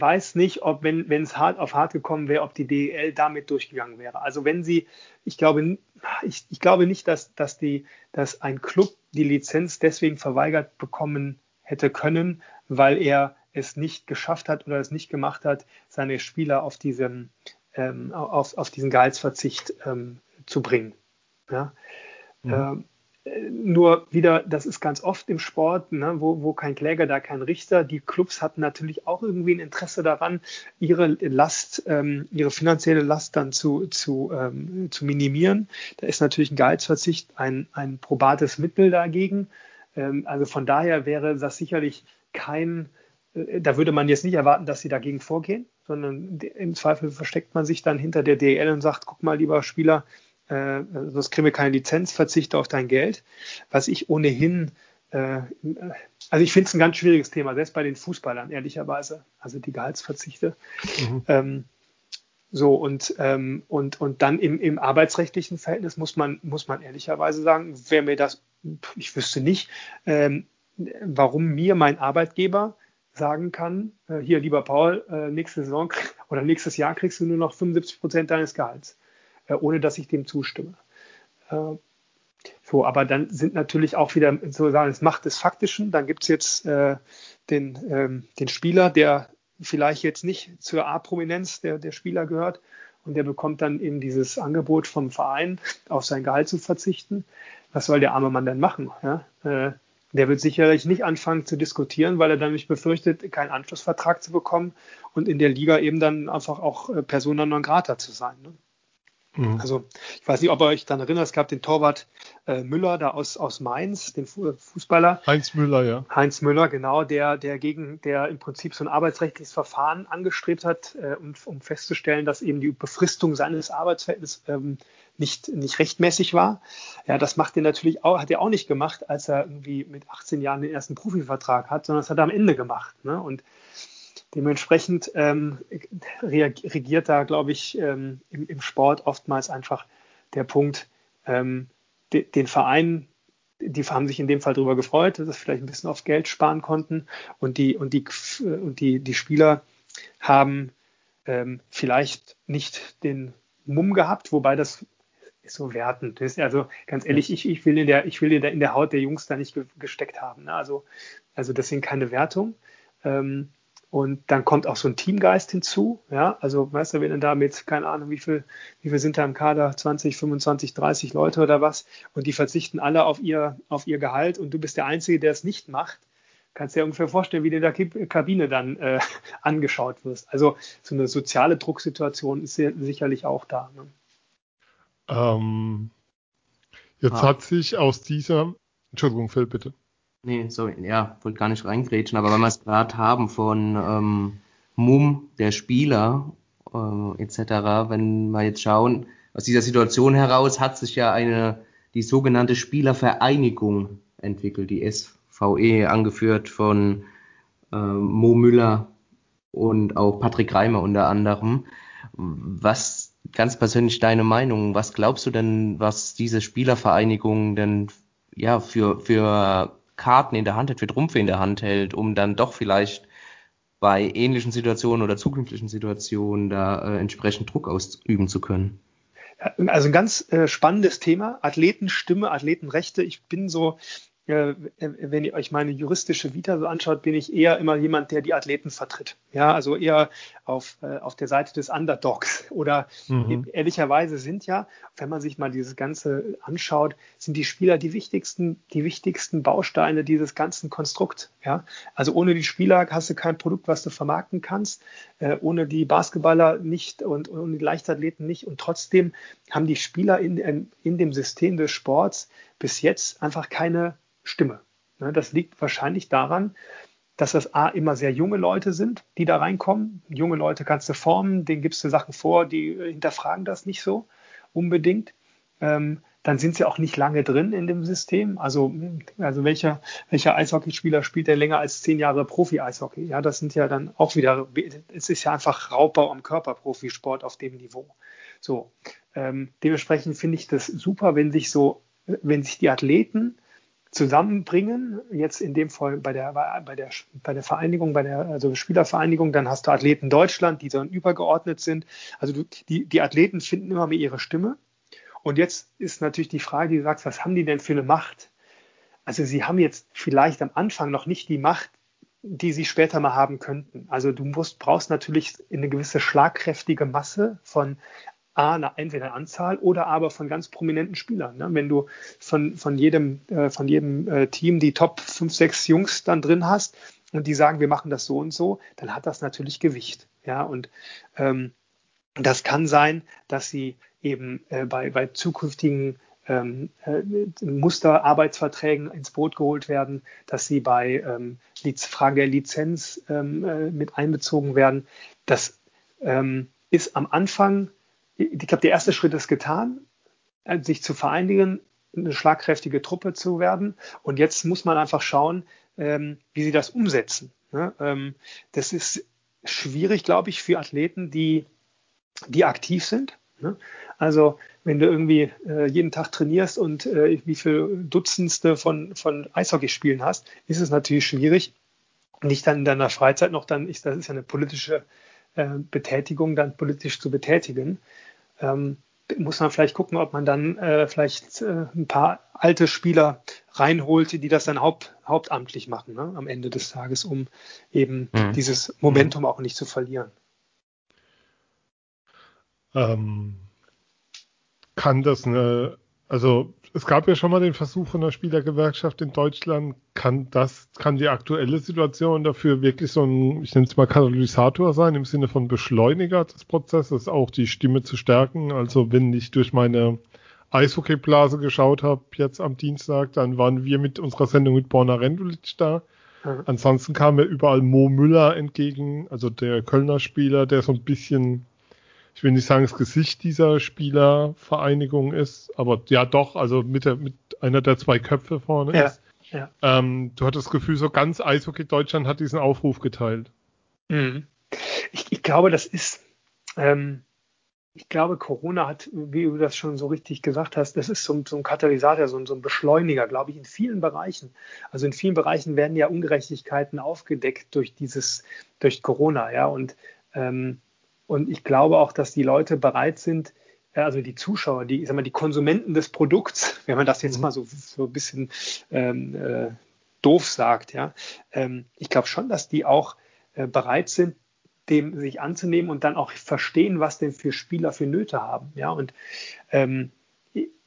weiß nicht, ob wenn wenn es hart auf hart gekommen wäre, ob die DEL damit durchgegangen wäre. Also wenn sie, ich glaube, ich, ich glaube nicht, dass, dass, die, dass ein Club die Lizenz deswegen verweigert bekommen hätte können, weil er es nicht geschafft hat oder es nicht gemacht hat, seine Spieler auf diesen, ähm, auf, auf diesen Gehaltsverzicht ähm, zu bringen. Ja? Mhm. Ähm, nur wieder, das ist ganz oft im Sport, ne, wo, wo kein Kläger, da kein Richter. Die Clubs hatten natürlich auch irgendwie ein Interesse daran, ihre Last, ähm, ihre finanzielle Last dann zu, zu, ähm, zu minimieren. Da ist natürlich ein Gehaltsverzicht ein, ein probates Mittel dagegen. Ähm, also von daher wäre das sicherlich kein, äh, da würde man jetzt nicht erwarten, dass sie dagegen vorgehen, sondern im Zweifel versteckt man sich dann hinter der DL und sagt, guck mal, lieber Spieler, äh, sonst kriegen wir keine Lizenz, verzichte auf dein Geld. Was ich ohnehin, äh, also ich finde es ein ganz schwieriges Thema, selbst bei den Fußballern, ehrlicherweise, also die Gehaltsverzichte. Mhm. Ähm, so und, ähm, und, und dann im, im arbeitsrechtlichen Verhältnis muss man, muss man ehrlicherweise sagen, wer mir das, ich wüsste nicht, ähm, warum mir mein Arbeitgeber sagen kann, äh, hier lieber Paul, äh, nächste Saison oder nächstes Jahr kriegst du nur noch 75 Prozent deines Gehalts. Äh, ohne dass ich dem zustimme. Äh, so, aber dann sind natürlich auch wieder sozusagen es Macht des Faktischen. Dann gibt es jetzt äh, den, ähm, den Spieler, der vielleicht jetzt nicht zur A-Prominenz der, der Spieler gehört und der bekommt dann eben dieses Angebot vom Verein, auf sein Gehalt zu verzichten. Was soll der arme Mann denn machen? Ja? Äh, der wird sicherlich nicht anfangen zu diskutieren, weil er dann nicht befürchtet, keinen Anschlussvertrag zu bekommen und in der Liga eben dann einfach auch äh, Persona non grata zu sein. Ne? Mhm. Also ich weiß nicht, ob ihr euch dann erinnert, es gab den Torwart äh, Müller da aus, aus Mainz, den Fußballer. Heinz Müller, ja. Heinz Müller, genau, der, der gegen, der im Prinzip so ein arbeitsrechtliches Verfahren angestrebt hat, äh, um, um festzustellen, dass eben die Befristung seines Arbeitsverhältnisses ähm, nicht, nicht rechtmäßig war. Ja, das macht er natürlich auch, hat er auch nicht gemacht, als er irgendwie mit 18 Jahren den ersten Profivertrag hat, sondern das hat er am Ende gemacht. Ne? Und Dementsprechend ähm, regiert da, glaube ich, ähm, im, im, Sport oftmals einfach der Punkt, ähm, de, den Verein, die haben sich in dem Fall darüber gefreut, dass sie vielleicht ein bisschen auf Geld sparen konnten und die, und die, und die, die Spieler haben ähm, vielleicht nicht den Mumm gehabt, wobei das ist so wertend. ist also ganz ehrlich, ich, ich will in der, ich will in der, in der Haut der Jungs da nicht gesteckt haben. Ne? Also, also deswegen keine Wertung. Ähm, und dann kommt auch so ein Teamgeist hinzu. Ja, also weißt du, wenn du da mit, keine Ahnung, wie viel, wie viel sind da im Kader? 20, 25, 30 Leute oder was? Und die verzichten alle auf ihr, auf ihr Gehalt und du bist der Einzige, der es nicht macht. Kannst dir ungefähr vorstellen, wie du in der Kabine dann äh, angeschaut wirst. Also so eine soziale Drucksituation ist sicherlich auch da. Ne? Ähm, jetzt ah. hat sich aus dieser, Entschuldigung, Phil, bitte. Nee, sorry, ja, wollte gar nicht reingrätschen, aber wenn wir es gerade haben von ähm, Mumm, der Spieler äh, etc., wenn wir jetzt schauen, aus dieser Situation heraus hat sich ja eine, die sogenannte Spielervereinigung entwickelt, die SVE, angeführt von äh, Mo Müller und auch Patrick Reimer unter anderem. Was ganz persönlich deine Meinung? Was glaubst du denn, was diese Spielervereinigung denn ja für, für Karten in der Hand hält, für Trumpfe in der Hand hält, um dann doch vielleicht bei ähnlichen Situationen oder zukünftigen Situationen da äh, entsprechend Druck ausüben zu können. Also ein ganz äh, spannendes Thema, Athletenstimme, Athletenrechte. Ich bin so wenn ihr euch meine juristische Vita so anschaut, bin ich eher immer jemand, der die Athleten vertritt. Ja, also eher auf, äh, auf der Seite des Underdogs. Oder mhm. ehrlicherweise sind ja, wenn man sich mal dieses Ganze anschaut, sind die Spieler die wichtigsten, die wichtigsten Bausteine dieses ganzen Konstrukts. Ja, also ohne die Spieler hast du kein Produkt, was du vermarkten kannst, äh, ohne die Basketballer nicht und ohne die Leichtathleten nicht. Und trotzdem haben die Spieler in, in, in dem System des Sports bis jetzt einfach keine Stimme. Ne, das liegt wahrscheinlich daran, dass das A immer sehr junge Leute sind, die da reinkommen. Junge Leute kannst du formen, denen gibst du Sachen vor, die hinterfragen das nicht so unbedingt. Ähm, dann sind sie auch nicht lange drin in dem System. Also, also welcher, welcher Eishockeyspieler spielt denn länger als zehn Jahre Profi-Eishockey? Ja, das sind ja dann auch wieder, es ist ja einfach Raubbau am Körper, Profisport auf dem Niveau. So, ähm, dementsprechend finde ich das super, wenn sich so, wenn sich die Athleten zusammenbringen. Jetzt in dem Fall bei der, bei der, bei der Vereinigung, bei der also Spielervereinigung, dann hast du Athleten Deutschland, die dann übergeordnet sind. Also die, die Athleten finden immer mehr ihre Stimme. Und jetzt ist natürlich die Frage, die du sagst, was haben die denn für eine Macht? Also sie haben jetzt vielleicht am Anfang noch nicht die Macht, die sie später mal haben könnten. Also du musst, brauchst natürlich eine gewisse schlagkräftige Masse von A, eine, entweder eine Anzahl oder aber von ganz prominenten Spielern. Ne? Wenn du von, von jedem, äh, von jedem äh, Team die Top 5, 6 Jungs dann drin hast und die sagen, wir machen das so und so, dann hat das natürlich Gewicht. Ja, und ähm, das kann sein, dass sie eben äh, bei, bei zukünftigen ähm, äh, Musterarbeitsverträgen ins Boot geholt werden, dass sie bei ähm, Fragen der Lizenz ähm, äh, mit einbezogen werden. Das ähm, ist am Anfang ich glaube, der erste Schritt ist getan, äh, sich zu vereinigen, eine schlagkräftige Truppe zu werden. Und jetzt muss man einfach schauen, ähm, wie sie das umsetzen. Ne? Ähm, das ist schwierig, glaube ich, für Athleten, die, die aktiv sind. Ne? Also wenn du irgendwie äh, jeden Tag trainierst und äh, wie viele Dutzendste von, von Eishockeyspielen hast, ist es natürlich schwierig, nicht dann in deiner Freizeit noch dann, ist, das ist ja eine politische äh, Betätigung, dann politisch zu betätigen ähm, muss man vielleicht gucken, ob man dann äh, vielleicht äh, ein paar alte Spieler reinholt, die das dann haupt, hauptamtlich machen ne, am Ende des Tages, um eben mhm. dieses Momentum auch nicht zu verlieren. Ähm, kann das eine, also es gab ja schon mal den Versuch von der Spielergewerkschaft in Deutschland. Kann das, kann die aktuelle Situation dafür wirklich so ein, ich nenne es mal Katalysator sein, im Sinne von Beschleuniger des Prozesses, auch die Stimme zu stärken? Also wenn ich durch meine Eishockeyblase geschaut habe, jetzt am Dienstag, dann waren wir mit unserer Sendung mit Borna Rendulic da. Mhm. Ansonsten kam mir überall Mo Müller entgegen, also der Kölner Spieler, der so ein bisschen ich will nicht sagen, das Gesicht dieser Spielervereinigung ist, aber ja doch, also mit, der, mit einer der zwei Köpfe vorne ja, ist. Ja. Ähm, du hattest das Gefühl, so ganz Eishockey Deutschland hat diesen Aufruf geteilt. Mhm. Ich, ich, glaube, das ist, ähm, ich glaube, Corona hat, wie du das schon so richtig gesagt hast, das ist so, so ein Katalysator, so, so, ein Beschleuniger, glaube ich, in vielen Bereichen. Also in vielen Bereichen werden ja Ungerechtigkeiten aufgedeckt durch dieses, durch Corona, ja, und ähm, und ich glaube auch, dass die Leute bereit sind, äh, also die Zuschauer, die, ich sag mal, die Konsumenten des Produkts, wenn man das jetzt mhm. mal so, so ein bisschen ähm, äh, doof sagt, ja, ähm, ich glaube schon, dass die auch äh, bereit sind, dem sich anzunehmen und dann auch verstehen, was denn für Spieler für Nöte haben, ja, und ähm,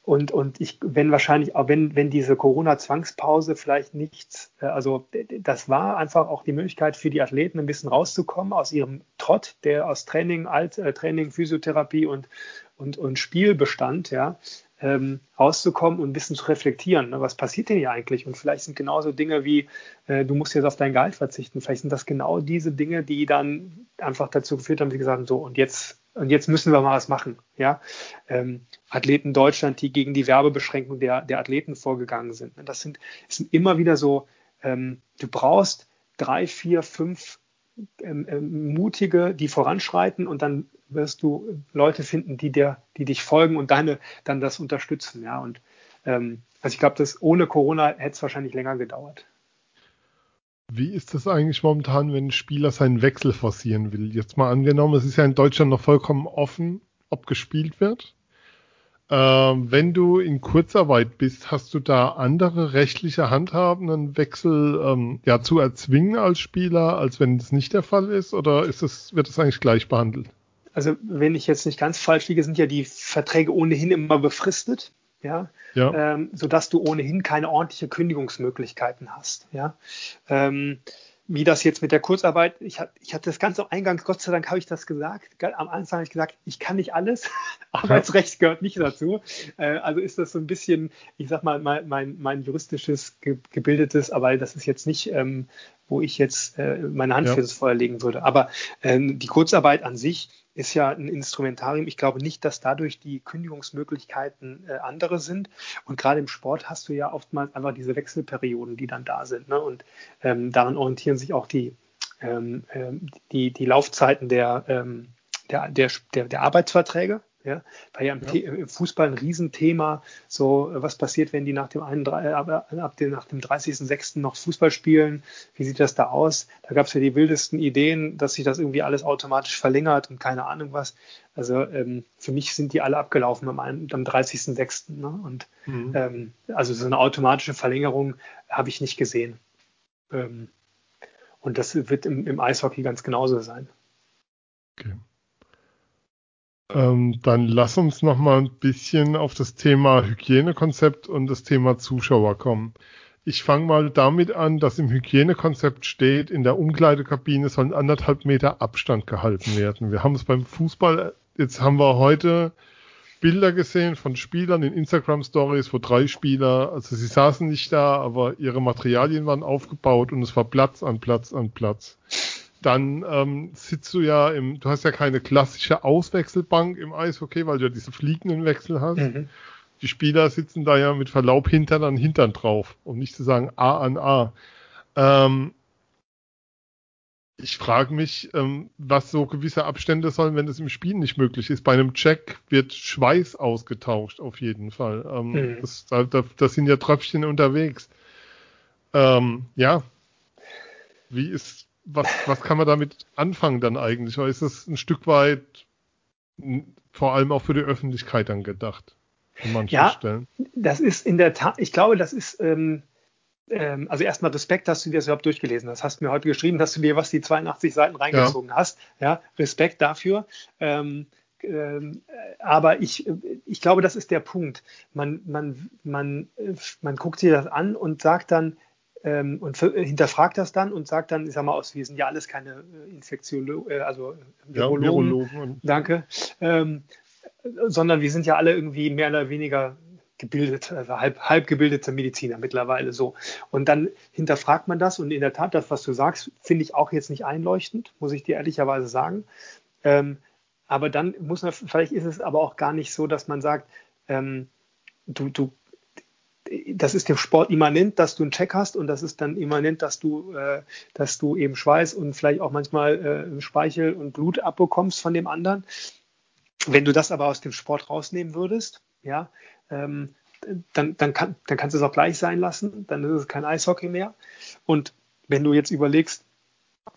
und, und ich, wenn wahrscheinlich, auch wenn, wenn diese Corona-Zwangspause vielleicht nichts, äh, also das war einfach auch die Möglichkeit für die Athleten ein bisschen rauszukommen aus ihrem Trott, der aus Training, Alt, äh, Training, Physiotherapie und, und, und Spiel bestand, ja, ähm, rauszukommen und ein bisschen zu reflektieren. Ne? Was passiert denn hier eigentlich? Und vielleicht sind genauso Dinge wie, äh, du musst jetzt auf dein Gehalt verzichten. Vielleicht sind das genau diese Dinge, die dann einfach dazu geführt haben, die gesagt so, und jetzt und jetzt müssen wir mal was machen. Ja? Ähm, Athleten Deutschland, die gegen die Werbebeschränkung der, der Athleten vorgegangen sind. Das sind, das sind immer wieder so, ähm, du brauchst drei, vier, fünf ähm, ähm, mutige, die voranschreiten und dann wirst du Leute finden, die dir, die dich folgen und deine dann das unterstützen. Ja, und ähm, also ich glaube, dass ohne Corona hätte es wahrscheinlich länger gedauert. Wie ist das eigentlich momentan, wenn ein Spieler seinen Wechsel forcieren will? Jetzt mal angenommen, es ist ja in Deutschland noch vollkommen offen, ob gespielt wird. Ähm, wenn du in Kurzarbeit bist, hast du da andere rechtliche Handhaben, einen Wechsel ähm, ja, zu erzwingen als Spieler, als wenn es nicht der Fall ist? Oder ist es, wird es eigentlich gleich behandelt? Also wenn ich jetzt nicht ganz falsch liege, sind ja die Verträge ohnehin immer befristet ja, ja. Ähm, sodass du ohnehin keine ordentliche Kündigungsmöglichkeiten hast. Ja. Ähm, wie das jetzt mit der Kurzarbeit, ich, ich hatte das ganz am Eingang, Gott sei Dank habe ich das gesagt. Am Anfang habe ich gesagt, ich kann nicht alles, Arbeitsrecht gehört nicht dazu. Äh, also ist das so ein bisschen, ich sag mal, mein, mein, mein juristisches gebildetes, aber das ist jetzt nicht, ähm, wo ich jetzt äh, meine Hand ja. fürs Feuer legen würde. Aber ähm, die Kurzarbeit an sich ist ja ein Instrumentarium. Ich glaube nicht, dass dadurch die Kündigungsmöglichkeiten äh, andere sind. Und gerade im Sport hast du ja oftmals einfach diese Wechselperioden, die dann da sind. Ne? Und ähm, daran orientieren sich auch die, ähm, ähm die, die Laufzeiten der, ähm, der, der, der, der Arbeitsverträge. Ja, war ja im, ja. Fußball ein Riesenthema. So, was passiert, wenn die nach dem, ab dem, nach dem 30.06. noch Fußball spielen? Wie sieht das da aus? Da gab es ja die wildesten Ideen, dass sich das irgendwie alles automatisch verlängert und keine Ahnung was. Also ähm, für mich sind die alle abgelaufen am, am 30.06. Ne? Und mhm. ähm, also so eine automatische Verlängerung habe ich nicht gesehen. Ähm, und das wird im, im Eishockey ganz genauso sein. Okay. Ähm, dann lass uns noch mal ein bisschen auf das Thema Hygienekonzept und das Thema Zuschauer kommen. Ich fange mal damit an, dass im Hygienekonzept steht, in der Umkleidekabine sollen anderthalb Meter Abstand gehalten werden. Wir haben es beim Fußball, jetzt haben wir heute Bilder gesehen von Spielern in Instagram Stories, wo drei Spieler, also sie saßen nicht da, aber ihre Materialien waren aufgebaut und es war Platz an Platz an Platz dann ähm, sitzt du ja im, du hast ja keine klassische Auswechselbank im Eishockey, weil du ja diese fliegenden Wechsel hast. Mhm. Die Spieler sitzen da ja mit Verlaub Hintern an Hintern drauf, um nicht zu sagen A an A. Ähm, ich frage mich, ähm, was so gewisse Abstände sollen, wenn das im Spiel nicht möglich ist. Bei einem Check wird Schweiß ausgetauscht, auf jeden Fall. Ähm, mhm. das, da, da, sind ja Tröpfchen unterwegs. Ähm, ja. Wie ist, was, was kann man damit anfangen dann eigentlich? Oder ist es ein Stück weit vor allem auch für die Öffentlichkeit dann gedacht? An manchen ja, Stellen? das ist in der Tat, ich glaube, das ist, ähm, ähm, also erstmal Respekt, dass du dir das überhaupt durchgelesen hast. Hast mir heute geschrieben, dass du dir was die 82 Seiten reingezogen ja. hast. Ja, Respekt dafür. Ähm, ähm, aber ich, ich glaube, das ist der Punkt. Man, man, man, man guckt sich das an und sagt dann, ähm, und hinterfragt das dann und sagt dann, ich sag mal aus, wir sind ja alles keine äh, Infektiologen, äh, also Virologen, ja, Virologen. danke, ähm, sondern wir sind ja alle irgendwie mehr oder weniger gebildet, also halb, halb gebildete Mediziner mittlerweile so. Und dann hinterfragt man das und in der Tat, das, was du sagst, finde ich auch jetzt nicht einleuchtend, muss ich dir ehrlicherweise sagen. Ähm, aber dann muss man, vielleicht ist es aber auch gar nicht so, dass man sagt, ähm, du, du das ist dem Sport immanent, dass du einen Check hast und das ist dann immanent, dass du, äh, dass du eben Schweiß und vielleicht auch manchmal äh, Speichel und Blut abbekommst von dem anderen. Wenn du das aber aus dem Sport rausnehmen würdest, ja, ähm, dann, dann, kann, dann kannst du es auch gleich sein lassen, dann ist es kein Eishockey mehr. Und wenn du jetzt überlegst,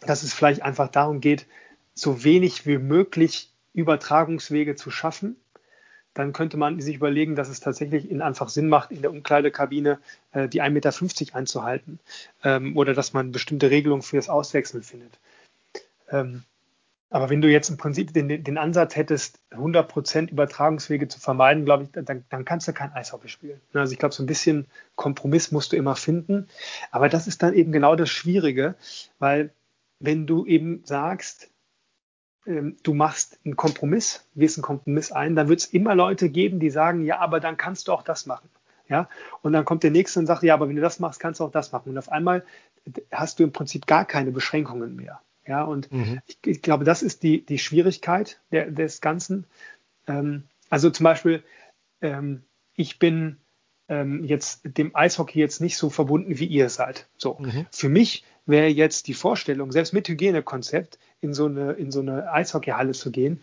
dass es vielleicht einfach darum geht, so wenig wie möglich Übertragungswege zu schaffen, dann könnte man sich überlegen, dass es tatsächlich in einfach Sinn macht, in der Umkleidekabine äh, die 1,50 Meter einzuhalten ähm, oder dass man bestimmte Regelungen für das Auswechseln findet. Ähm, aber wenn du jetzt im Prinzip den, den Ansatz hättest, 100% Übertragungswege zu vermeiden, glaube ich, dann, dann, kannst du kein Eishockey spielen. Also ich glaube, so ein bisschen Kompromiss musst du immer finden. Aber das ist dann eben genau das Schwierige, weil wenn du eben sagst, du machst einen Kompromiss, wirst einen Kompromiss ein, dann wird es immer Leute geben, die sagen, ja, aber dann kannst du auch das machen. Ja, und dann kommt der nächste und sagt, ja, aber wenn du das machst, kannst du auch das machen. Und auf einmal hast du im Prinzip gar keine Beschränkungen mehr. Ja, und mhm. ich, ich, glaube, das ist die, die Schwierigkeit der, des Ganzen. Ähm, also zum Beispiel, ähm, ich bin ähm, jetzt dem Eishockey jetzt nicht so verbunden, wie ihr seid. So, mhm. für mich wäre jetzt die Vorstellung, selbst mit Hygienekonzept, in so eine, in so eine Eishockeyhalle zu gehen,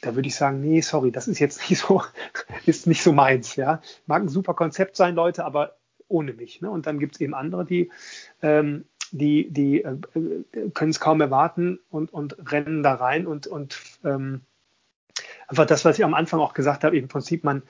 da würde ich sagen, nee, sorry, das ist jetzt nicht so, ist nicht so meins, ja. Mag ein super Konzept sein, Leute, aber ohne mich. Ne? Und dann gibt es eben andere, die, ähm, die, die äh, können es kaum erwarten und, und rennen da rein und, und ähm, einfach das, was ich am Anfang auch gesagt habe, im Prinzip, man,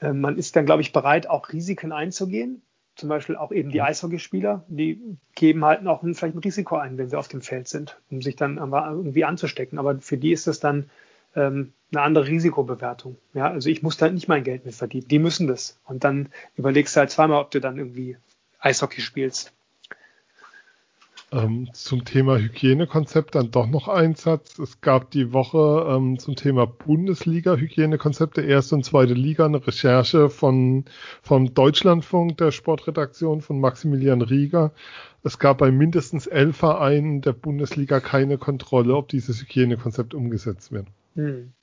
äh, man ist dann, glaube ich, bereit, auch Risiken einzugehen zum Beispiel auch eben die mhm. Eishockeyspieler, die geben halt auch ein, vielleicht ein Risiko ein, wenn sie auf dem Feld sind, um sich dann irgendwie anzustecken. Aber für die ist das dann ähm, eine andere Risikobewertung. Ja, also ich muss da nicht mein Geld mit verdienen. Die müssen das. Und dann überlegst du halt zweimal, ob du dann irgendwie Eishockey spielst. Ähm, zum Thema Hygienekonzept dann doch noch ein Satz. Es gab die Woche ähm, zum Thema Bundesliga-Hygienekonzepte, erste und zweite Liga, eine Recherche von, vom Deutschlandfunk, der Sportredaktion von Maximilian Rieger. Es gab bei mindestens elf Vereinen der Bundesliga keine Kontrolle, ob dieses Hygienekonzept umgesetzt wird. Hm.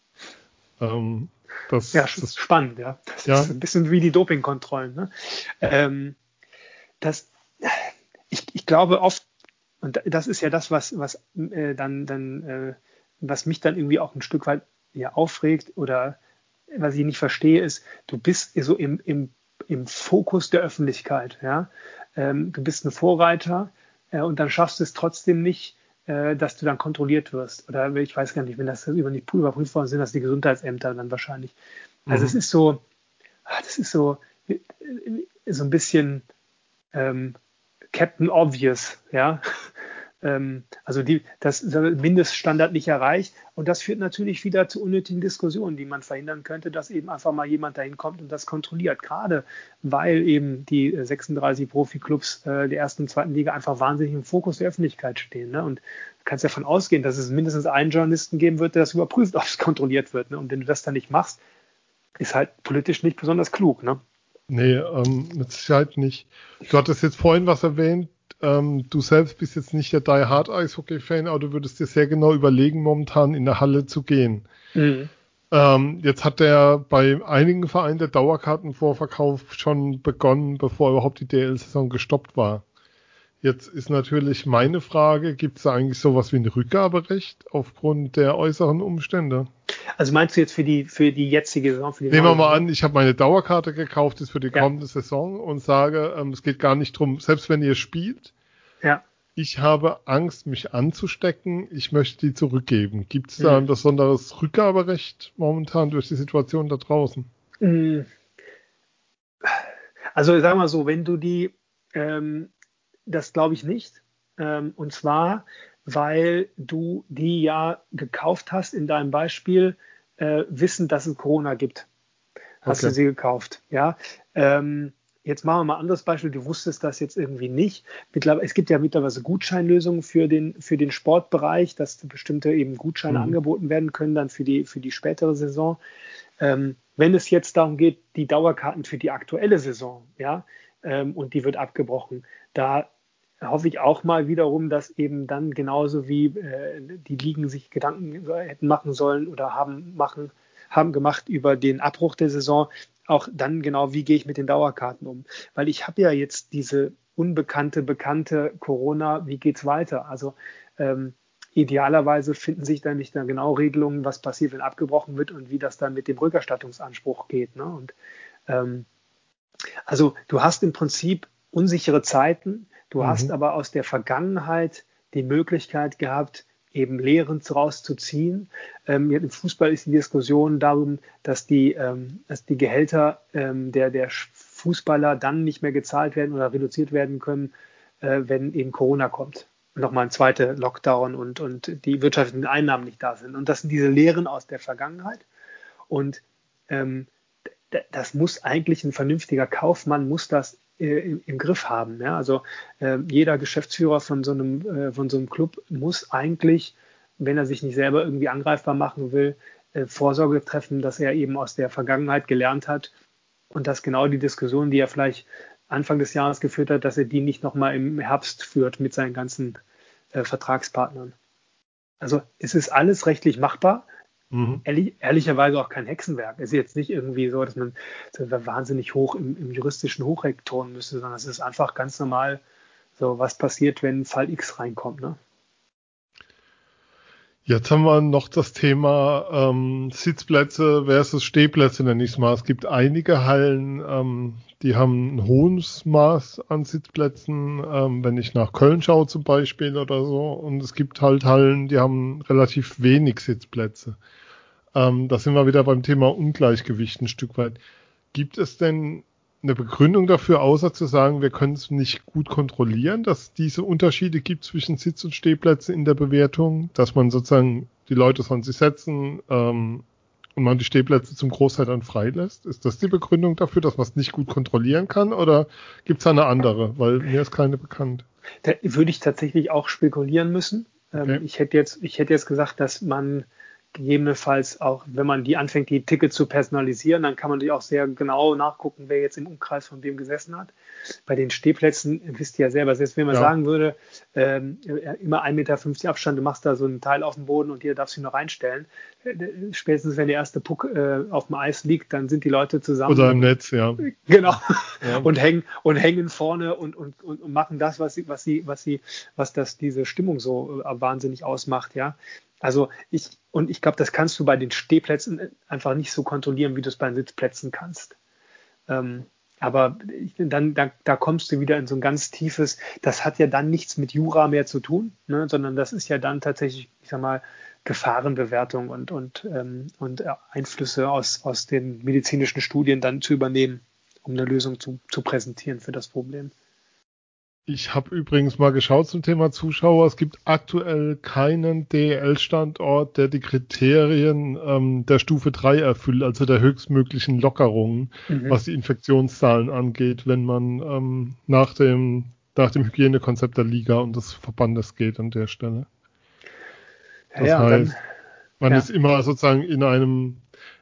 Ähm, das, ja, das ist spannend, ja. Das ja. ist ein bisschen wie die Dopingkontrollen. Ne? Ähm, das, ich, ich glaube, oft und das ist ja das, was, was äh, dann, dann äh, was mich dann irgendwie auch ein Stück weit ja, aufregt oder was ich nicht verstehe, ist, du bist so im, im, im Fokus der Öffentlichkeit. Ja? Ähm, du bist ein Vorreiter äh, und dann schaffst du es trotzdem nicht, äh, dass du dann kontrolliert wirst. Oder ich weiß gar nicht, wenn das über nicht überprüft worden sind, das die Gesundheitsämter dann wahrscheinlich. Also mhm. es ist so, ah, das ist so, äh, so ein bisschen ähm, Captain Obvious, ja. Ähm, also die, das Mindeststandard nicht erreicht. Und das führt natürlich wieder zu unnötigen Diskussionen, die man verhindern könnte, dass eben einfach mal jemand dahin kommt und das kontrolliert. Gerade weil eben die 36 Profiklubs äh, der ersten und zweiten Liga einfach wahnsinnig im Fokus der Öffentlichkeit stehen. Ne? Und du kannst davon ausgehen, dass es mindestens einen Journalisten geben wird, der das überprüft, ob es kontrolliert wird. Ne? Und wenn du das dann nicht machst, ist halt politisch nicht besonders klug. Ne? Nee, ähm, mit Sicherheit nicht. Du hattest jetzt vorhin was erwähnt, ähm, du selbst bist jetzt nicht der Die Hard Eishockey-Fan, aber du würdest dir sehr genau überlegen, momentan in der Halle zu gehen. Mhm. Ähm, jetzt hat der bei einigen Vereinen der Dauerkartenvorverkauf schon begonnen, bevor überhaupt die DL-Saison gestoppt war. Jetzt ist natürlich meine Frage, gibt es da eigentlich sowas wie ein Rückgaberecht aufgrund der äußeren Umstände? Also meinst du jetzt für die, für die jetzige Saison? Nehmen wir mal an, ich habe meine Dauerkarte gekauft, ist für die ja. kommende Saison und sage, ähm, es geht gar nicht drum, selbst wenn ihr spielt, ja. ich habe Angst, mich anzustecken, ich möchte die zurückgeben. Gibt es da mhm. ein besonderes Rückgaberecht momentan durch die Situation da draußen? Mhm. Also sag mal so, wenn du die, ähm, das glaube ich nicht. Ähm, und zwar, weil du die ja gekauft hast in deinem Beispiel, äh, wissen, dass es Corona gibt. Hast okay. du sie gekauft, ja? Ähm, jetzt machen wir mal ein anderes Beispiel. Du wusstest das jetzt irgendwie nicht. Mittlerweile, es gibt ja mittlerweile Gutscheinlösungen für den, für den Sportbereich, dass bestimmte eben Gutscheine mhm. angeboten werden können dann für die, für die spätere Saison. Ähm, wenn es jetzt darum geht, die Dauerkarten für die aktuelle Saison, ja, ähm, und die wird abgebrochen, da hoffe ich auch mal wiederum, dass eben dann genauso wie äh, die Ligen sich Gedanken hätten machen sollen oder haben machen haben gemacht über den Abbruch der Saison, auch dann genau, wie gehe ich mit den Dauerkarten um? Weil ich habe ja jetzt diese unbekannte, bekannte Corona, wie geht's weiter? Also ähm, idealerweise finden sich dann nicht dann genau Regelungen, was passiert, wenn abgebrochen wird und wie das dann mit dem Rückerstattungsanspruch geht. Ne? Und ähm, also du hast im Prinzip unsichere Zeiten, Du mhm. hast aber aus der Vergangenheit die Möglichkeit gehabt, eben Lehren rauszuziehen. Ähm, Im Fußball ist die Diskussion darum, dass die, ähm, dass die Gehälter ähm, der, der Fußballer dann nicht mehr gezahlt werden oder reduziert werden können, äh, wenn eben Corona kommt. Nochmal ein zweiter Lockdown und, und die wirtschaftlichen Einnahmen nicht da sind. Und das sind diese Lehren aus der Vergangenheit. Und ähm, das muss eigentlich ein vernünftiger Kaufmann, muss das im, im, Griff haben. Ja? Also äh, jeder Geschäftsführer von so, einem, äh, von so einem Club muss eigentlich, wenn er sich nicht selber irgendwie angreifbar machen will, äh, Vorsorge treffen, dass er eben aus der Vergangenheit gelernt hat und dass genau die Diskussion, die er vielleicht Anfang des Jahres geführt hat, dass er die nicht nochmal im Herbst führt mit seinen ganzen äh, Vertragspartnern. Also es ist alles rechtlich machbar. Mhm. Ehrlich, ehrlicherweise auch kein Hexenwerk. Es ist jetzt nicht irgendwie so, dass man wahnsinnig hoch im, im juristischen Hochreck turnen müsste, sondern es ist einfach ganz normal, so was passiert, wenn Fall X reinkommt. Ne? Jetzt haben wir noch das Thema ähm, Sitzplätze versus Stehplätze, nenne ich es mal. Es gibt einige Hallen, ähm, die haben ein hohes Maß an Sitzplätzen, ähm, wenn ich nach Köln schaue zum Beispiel oder so. Und es gibt halt Hallen, die haben relativ wenig Sitzplätze. Ähm, da sind wir wieder beim Thema Ungleichgewicht ein Stück weit. Gibt es denn eine Begründung dafür, außer zu sagen, wir können es nicht gut kontrollieren, dass diese Unterschiede gibt zwischen Sitz- und Stehplätzen in der Bewertung, dass man sozusagen die Leute sollen sich setzen ähm, und man die Stehplätze zum Großteil dann freilässt? Ist das die Begründung dafür, dass man es nicht gut kontrollieren kann oder gibt es eine andere? Weil mir ist keine bekannt. Da würde ich tatsächlich auch spekulieren müssen. Ähm, okay. ich hätte jetzt, ich hätte jetzt gesagt, dass man gegebenenfalls auch, wenn man die anfängt, die Tickets zu personalisieren, dann kann man natürlich auch sehr genau nachgucken, wer jetzt im Umkreis von wem gesessen hat. Bei den Stehplätzen wisst ihr ja selber, selbst wenn man ja. sagen würde, ähm, immer 1,50 Meter Abstand, du machst da so einen Teil auf dem Boden und darfst du ihn noch reinstellen. Äh, spätestens wenn der erste Puck äh, auf dem Eis liegt, dann sind die Leute zusammen. Oder im Netz, ja. Genau. Ja. Und hängen und hängen vorne und, und, und machen das, was sie, was sie, was sie, was das diese Stimmung so äh, wahnsinnig ausmacht, ja. Also ich, und ich glaube, das kannst du bei den Stehplätzen einfach nicht so kontrollieren, wie du es bei den Sitzplätzen kannst. Ähm, aber dann, da, da kommst du wieder in so ein ganz tiefes, das hat ja dann nichts mit Jura mehr zu tun, ne, sondern das ist ja dann tatsächlich, ich sag mal, Gefahrenbewertung und, und, ähm, und Einflüsse aus, aus den medizinischen Studien dann zu übernehmen, um eine Lösung zu, zu präsentieren für das Problem. Ich habe übrigens mal geschaut zum Thema Zuschauer. Es gibt aktuell keinen DEL-Standort, der die Kriterien ähm, der Stufe 3 erfüllt, also der höchstmöglichen Lockerungen, mhm. was die Infektionszahlen angeht, wenn man ähm, nach, dem, nach dem Hygienekonzept der Liga und des Verbandes geht an der Stelle. Das ja, heißt, dann, man ja. ist immer sozusagen in einem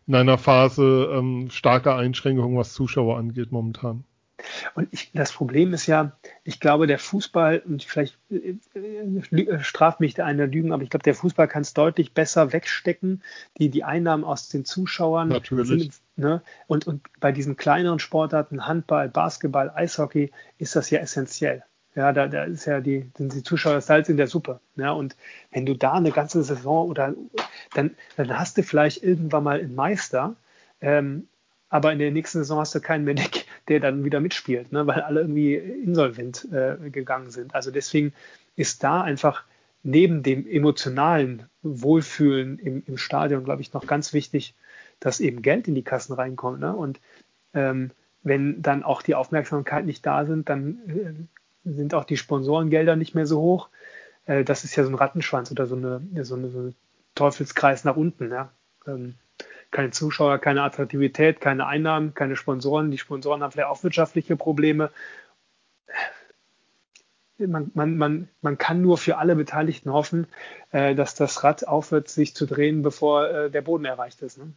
in einer Phase ähm, starker Einschränkungen, was Zuschauer angeht momentan. Und ich, das Problem ist ja, ich glaube, der Fußball, und vielleicht äh, äh, straft mich der eine Lügen, aber ich glaube, der Fußball kann es deutlich besser wegstecken, die, die Einnahmen aus den Zuschauern. Natürlich. Sind, ne? und, und bei diesen kleineren Sportarten, Handball, Basketball, Eishockey, ist das ja essentiell. Ja, da, da ist ja die, sind die Zuschauer das Salz in der Suppe. Ja, und wenn du da eine ganze Saison oder dann, dann hast du vielleicht irgendwann mal einen Meister, ähm, aber in der nächsten Saison hast du keinen mehr, der dann wieder mitspielt, ne? weil alle irgendwie insolvent äh, gegangen sind. Also deswegen ist da einfach neben dem emotionalen Wohlfühlen im, im Stadion, glaube ich, noch ganz wichtig, dass eben Geld in die Kassen reinkommt. Ne? Und ähm, wenn dann auch die Aufmerksamkeit nicht da sind, dann äh, sind auch die Sponsorengelder nicht mehr so hoch. Äh, das ist ja so ein Rattenschwanz oder so eine, so eine, so eine Teufelskreis nach unten. Ja? Ähm, keine Zuschauer, keine Attraktivität, keine Einnahmen, keine Sponsoren. Die Sponsoren haben vielleicht auch wirtschaftliche Probleme. Man, man, man, man kann nur für alle Beteiligten hoffen, äh, dass das Rad aufhört, sich zu drehen, bevor äh, der Boden erreicht ist. Ne?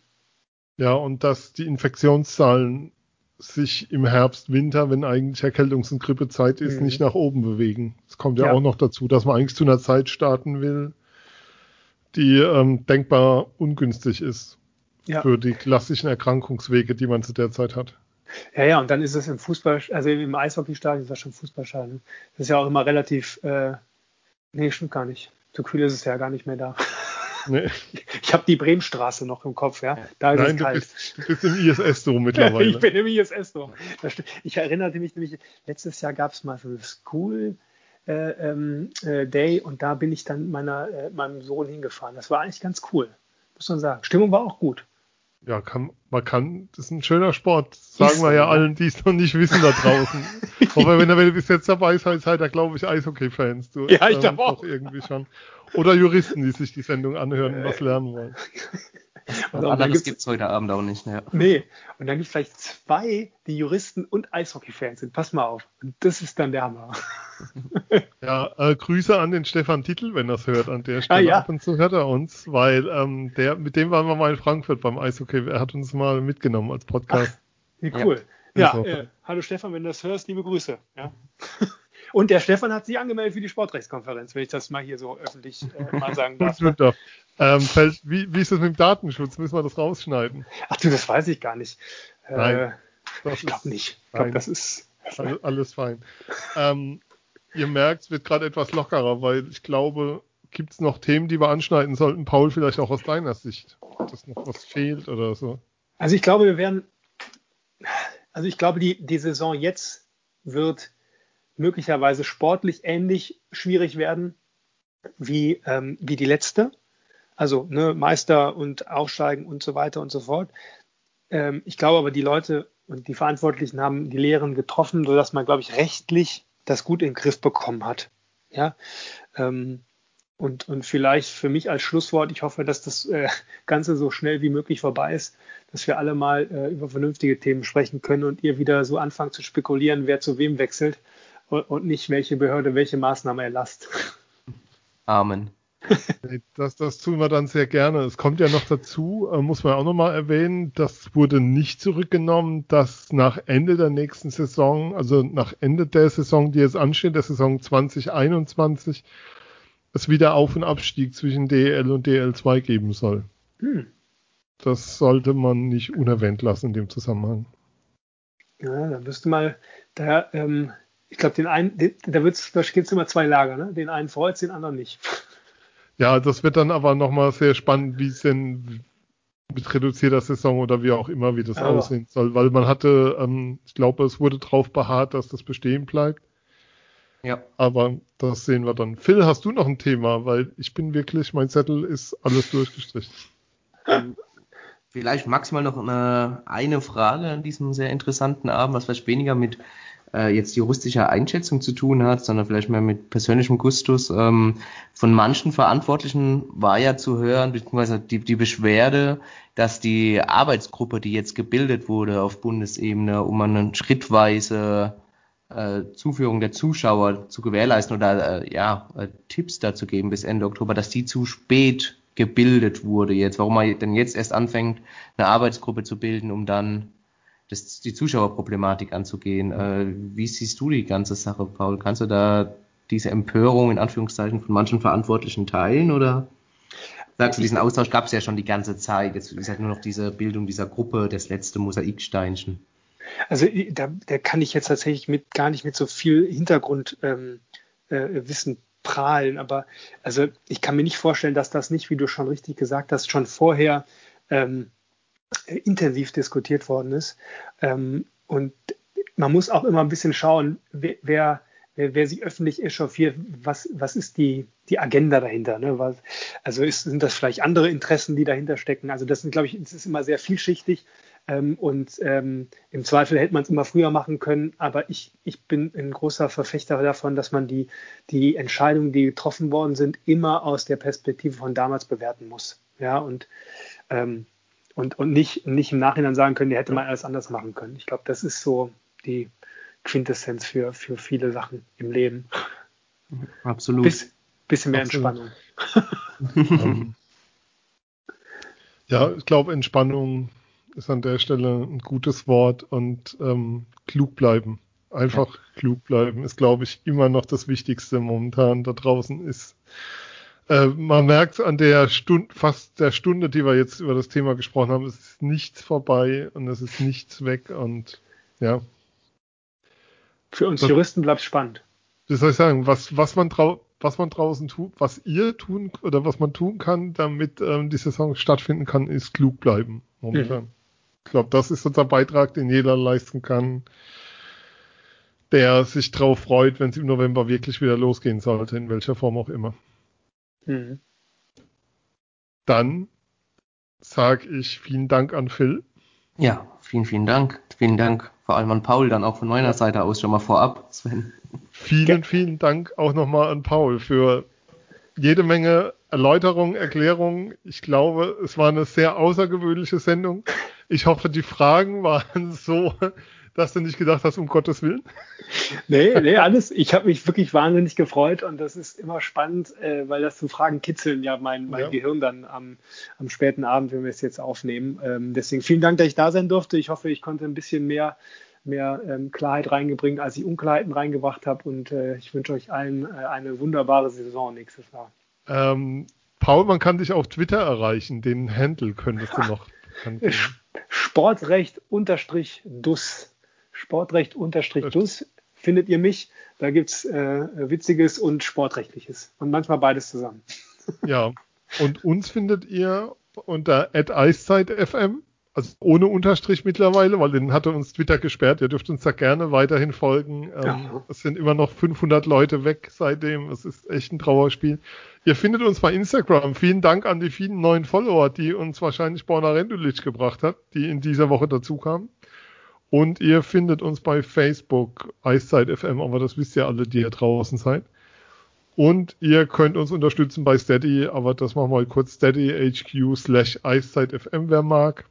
Ja, und dass die Infektionszahlen sich im Herbst, Winter, wenn eigentlich Erkältungs- und Grippezeit ist, mhm. nicht nach oben bewegen. Es kommt ja, ja, auch noch dazu, dass man eigentlich zu einer Zeit starten will, die ähm, denkbar ungünstig ist ja. für die klassischen Erkrankungswege, die man zu der Zeit hat. Ja, ja, und dann ist es im Fußball, also im Eishockeystadion ist das schon Fußballstadion. Das ist ja auch immer relativ, äh, nee, stimmt gar nicht. So kühl ist es ja gar nicht mehr da. Nee. Ich habe die Bremenstraße noch im Kopf, ja. Da ist Nein, es kalt. Du bist, du bist im ISS-Dom mittlerweile. ich bin im ISS-Dom. Ich erinnerte mich nämlich, letztes Jahr gab es mal so eine School äh, ähm, äh, Day und da bin ich dann meiner, äh, meinem Sohn hingefahren. Das war eigentlich ganz cool, muss man sagen. Stimmung war auch gut ja, kann, man kann, das ist ein schöner Sport, sagen ist wir ja allen, die es noch nicht wissen da draußen. Aber wenn er bis jetzt dabei seid, seid ihr, glaube ich, Eishockey-Fans. Ja, ich glaube auch. Irgendwie schon. Oder Juristen, die sich die Sendung anhören und was lernen wollen. Und also, anderes gibt es heute Abend auch nicht. Ja. Nee, und dann gibt es vielleicht zwei, die Juristen und Eishockey-Fans sind. Pass mal auf. Und das ist dann der Hammer. Ja, äh, Grüße an den Stefan Titel, wenn er es hört an der ah, Stelle. Ah, ja. Ab und zu hört er uns, weil ähm, der, mit dem waren wir mal in Frankfurt beim Eishockey. Er hat uns mal mitgenommen als Podcast. Ach, wie cool. Ja, ja äh, hallo Stefan, wenn du das hörst, liebe Grüße. Ja. Und der Stefan hat sich angemeldet für die Sportrechtskonferenz, wenn ich das mal hier so öffentlich äh, mal sagen darf. ähm, fällt, wie, wie, ist das mit dem Datenschutz? Müssen wir das rausschneiden? Ach du, das weiß ich gar nicht. Äh, Nein, ich glaube nicht. Ich glaube, das ist. Alles, alles fein. Ähm, ihr merkt, es wird gerade etwas lockerer, weil ich glaube, gibt es noch Themen, die wir anschneiden sollten? Paul, vielleicht auch aus deiner Sicht, dass noch was fehlt oder so? Also ich glaube, wir werden, also ich glaube, die, die Saison jetzt wird möglicherweise sportlich ähnlich schwierig werden wie, ähm, wie die letzte. Also ne, Meister und Aufsteigen und so weiter und so fort. Ähm, ich glaube aber, die Leute und die Verantwortlichen haben die Lehren getroffen, sodass man, glaube ich, rechtlich das gut in den Griff bekommen hat. Ja. Ähm, und, und vielleicht für mich als Schlusswort, ich hoffe, dass das äh, Ganze so schnell wie möglich vorbei ist, dass wir alle mal äh, über vernünftige Themen sprechen können und ihr wieder so anfangt zu spekulieren, wer zu wem wechselt und nicht, welche Behörde welche Maßnahme erlasst. Amen. Das, das tun wir dann sehr gerne. Es kommt ja noch dazu, äh, muss man auch nochmal erwähnen, das wurde nicht zurückgenommen, dass nach Ende der nächsten Saison, also nach Ende der Saison, die jetzt ansteht, der Saison 2021, es wieder Auf- und Abstieg zwischen DL und DL2 geben soll. Hm. Das sollte man nicht unerwähnt lassen in dem Zusammenhang. Ja, da müsste mal, da ähm, ich glaube, den einen, den, da, da gibt es immer zwei Lager, ne? Den einen freut den anderen nicht. Ja, das wird dann aber nochmal sehr spannend, wie es denn mit reduzierter Saison oder wie auch immer, wie das Aber- aussehen soll. Weil man hatte, ähm, ich glaube, es wurde drauf beharrt, dass das bestehen bleibt. Ja. Aber das sehen wir dann. Phil, hast du noch ein Thema? Weil ich bin wirklich, mein Zettel ist alles durchgestrichen. Vielleicht maximal noch eine, eine Frage an diesem sehr interessanten Abend, was vielleicht weniger mit äh, jetzt juristischer Einschätzung zu tun hat, sondern vielleicht mehr mit persönlichem Gustus. Ähm, von manchen Verantwortlichen war ja zu hören, beziehungsweise die, die Beschwerde, dass die Arbeitsgruppe, die jetzt gebildet wurde auf Bundesebene, um eine schrittweise äh, Zuführung der Zuschauer zu gewährleisten oder äh, ja, äh, Tipps dazu geben bis Ende Oktober, dass die zu spät gebildet wurde jetzt, warum man denn jetzt erst anfängt, eine Arbeitsgruppe zu bilden, um dann das, die Zuschauerproblematik anzugehen. Äh, wie siehst du die ganze Sache, Paul? Kannst du da diese Empörung in Anführungszeichen von manchen Verantwortlichen teilen oder sagst du, diesen Austausch gab es ja schon die ganze Zeit, jetzt ist halt nur noch diese Bildung dieser Gruppe, das letzte Mosaiksteinchen. Also i- da, da kann ich jetzt tatsächlich mit gar nicht mit so viel Hintergrundwissen ähm, äh, prahlen, aber also ich kann mir nicht vorstellen, dass das nicht, wie du schon richtig gesagt hast, schon vorher ähm, äh, intensiv diskutiert worden ist. Ähm, und man muss auch immer ein bisschen schauen, wer, wer, wer, wer sich öffentlich echauffiert, was, was ist die, die Agenda dahinter? Ne? Was, also ist, sind das vielleicht andere Interessen, die dahinter stecken? Also das sind, glaube ich, es ist immer sehr vielschichtig. Ähm, und ähm, im Zweifel hätte man es immer früher machen können. Aber ich, ich bin ein großer Verfechter davon, dass man die, die Entscheidungen, die getroffen worden sind, immer aus der Perspektive von damals bewerten muss. Ja, und, ähm, und, und nicht, nicht im Nachhinein sagen können, die hätte man alles anders machen können. Ich glaube, das ist so die Quintessenz für, für viele Sachen im Leben. Absolut. Biss, bisschen mehr Absolut. Entspannung. ja, ich glaube, Entspannung ist an der Stelle ein gutes Wort und ähm, klug bleiben. Einfach klug bleiben ist, glaube ich, immer noch das Wichtigste momentan da draußen ist. Äh, man merkt an der Stunde, fast der Stunde, die wir jetzt über das Thema gesprochen haben, es ist nichts vorbei und es ist nichts weg und ja, Für uns Das- Juristen bleibt spannend. wie soll ich sagen, was, was man was man draußen tut, was ihr tun oder was man tun kann, damit ähm, die Saison stattfinden kann, ist klug bleiben momentan. Ich glaube, das ist unser Beitrag, den jeder leisten kann, der sich drauf freut, wenn es im November wirklich wieder losgehen sollte, in welcher Form auch immer. Mhm. Dann sage ich vielen Dank an Phil. Ja, vielen, vielen Dank. Vielen Dank vor allem an Paul, dann auch von meiner Seite aus schon mal vorab, Sven. Vielen, vielen Dank auch nochmal an Paul für jede Menge Erläuterungen, Erklärungen. Ich glaube, es war eine sehr außergewöhnliche Sendung. Ich hoffe, die Fragen waren so, dass du nicht gedacht hast, um Gottes Willen. Nee, nee, alles. Ich habe mich wirklich wahnsinnig gefreut und das ist immer spannend, äh, weil das zu Fragen kitzeln ja mein, mein Ja. Gehirn dann am, am späten Abend, wenn wir es jetzt aufnehmen. Ähm, deswegen vielen Dank, dass ich da sein durfte. Ich hoffe, ich konnte ein bisschen mehr, mehr ähm, Klarheit reingebringen, als ich Unklarheiten reingebracht habe und äh, ich wünsche euch allen äh, eine wunderbare Saison nächstes Jahr. Ähm, Paul, man kann dich auf Twitter erreichen. Den Handle könntest du noch. Sportrecht unterstrich DUS. Sportrecht unterstrich DUS findet ihr mich. Da gibt's äh, Witziges und Sportrechtliches. Und manchmal beides zusammen. Ja. Und uns findet ihr unter @eiszeit_fm, also ohne Unterstrich mittlerweile, weil den hatte uns Twitter gesperrt. Ihr dürft uns da gerne weiterhin folgen. Ähm, Ja. Es sind immer noch 500 Leute weg seitdem. Es ist echt ein Trauerspiel. Ihr findet uns bei Instagram. Vielen Dank an die vielen neuen Follower, die uns wahrscheinlich Borna Rendulic gebracht hat, die in dieser Woche dazu kamen. Und ihr findet uns bei Facebook, Eiszeit FM, aber das wisst ihr alle, die ihr draußen seid. Und ihr könnt uns unterstützen bei Steady, aber das machen wir mal kurz Steady HQ slash Eiszeit FM, wer mag.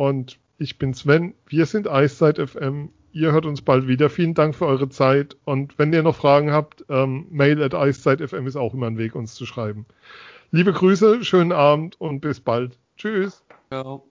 Und ich bin Sven, wir sind Eiszeit FM. Ihr hört uns bald wieder. Vielen Dank für eure Zeit. Und wenn ihr noch Fragen habt, ähm, mail at eiszeit.fm ist auch immer ein Weg, uns zu schreiben. Liebe Grüße, schönen Abend und bis bald. Tschüss. Ciao.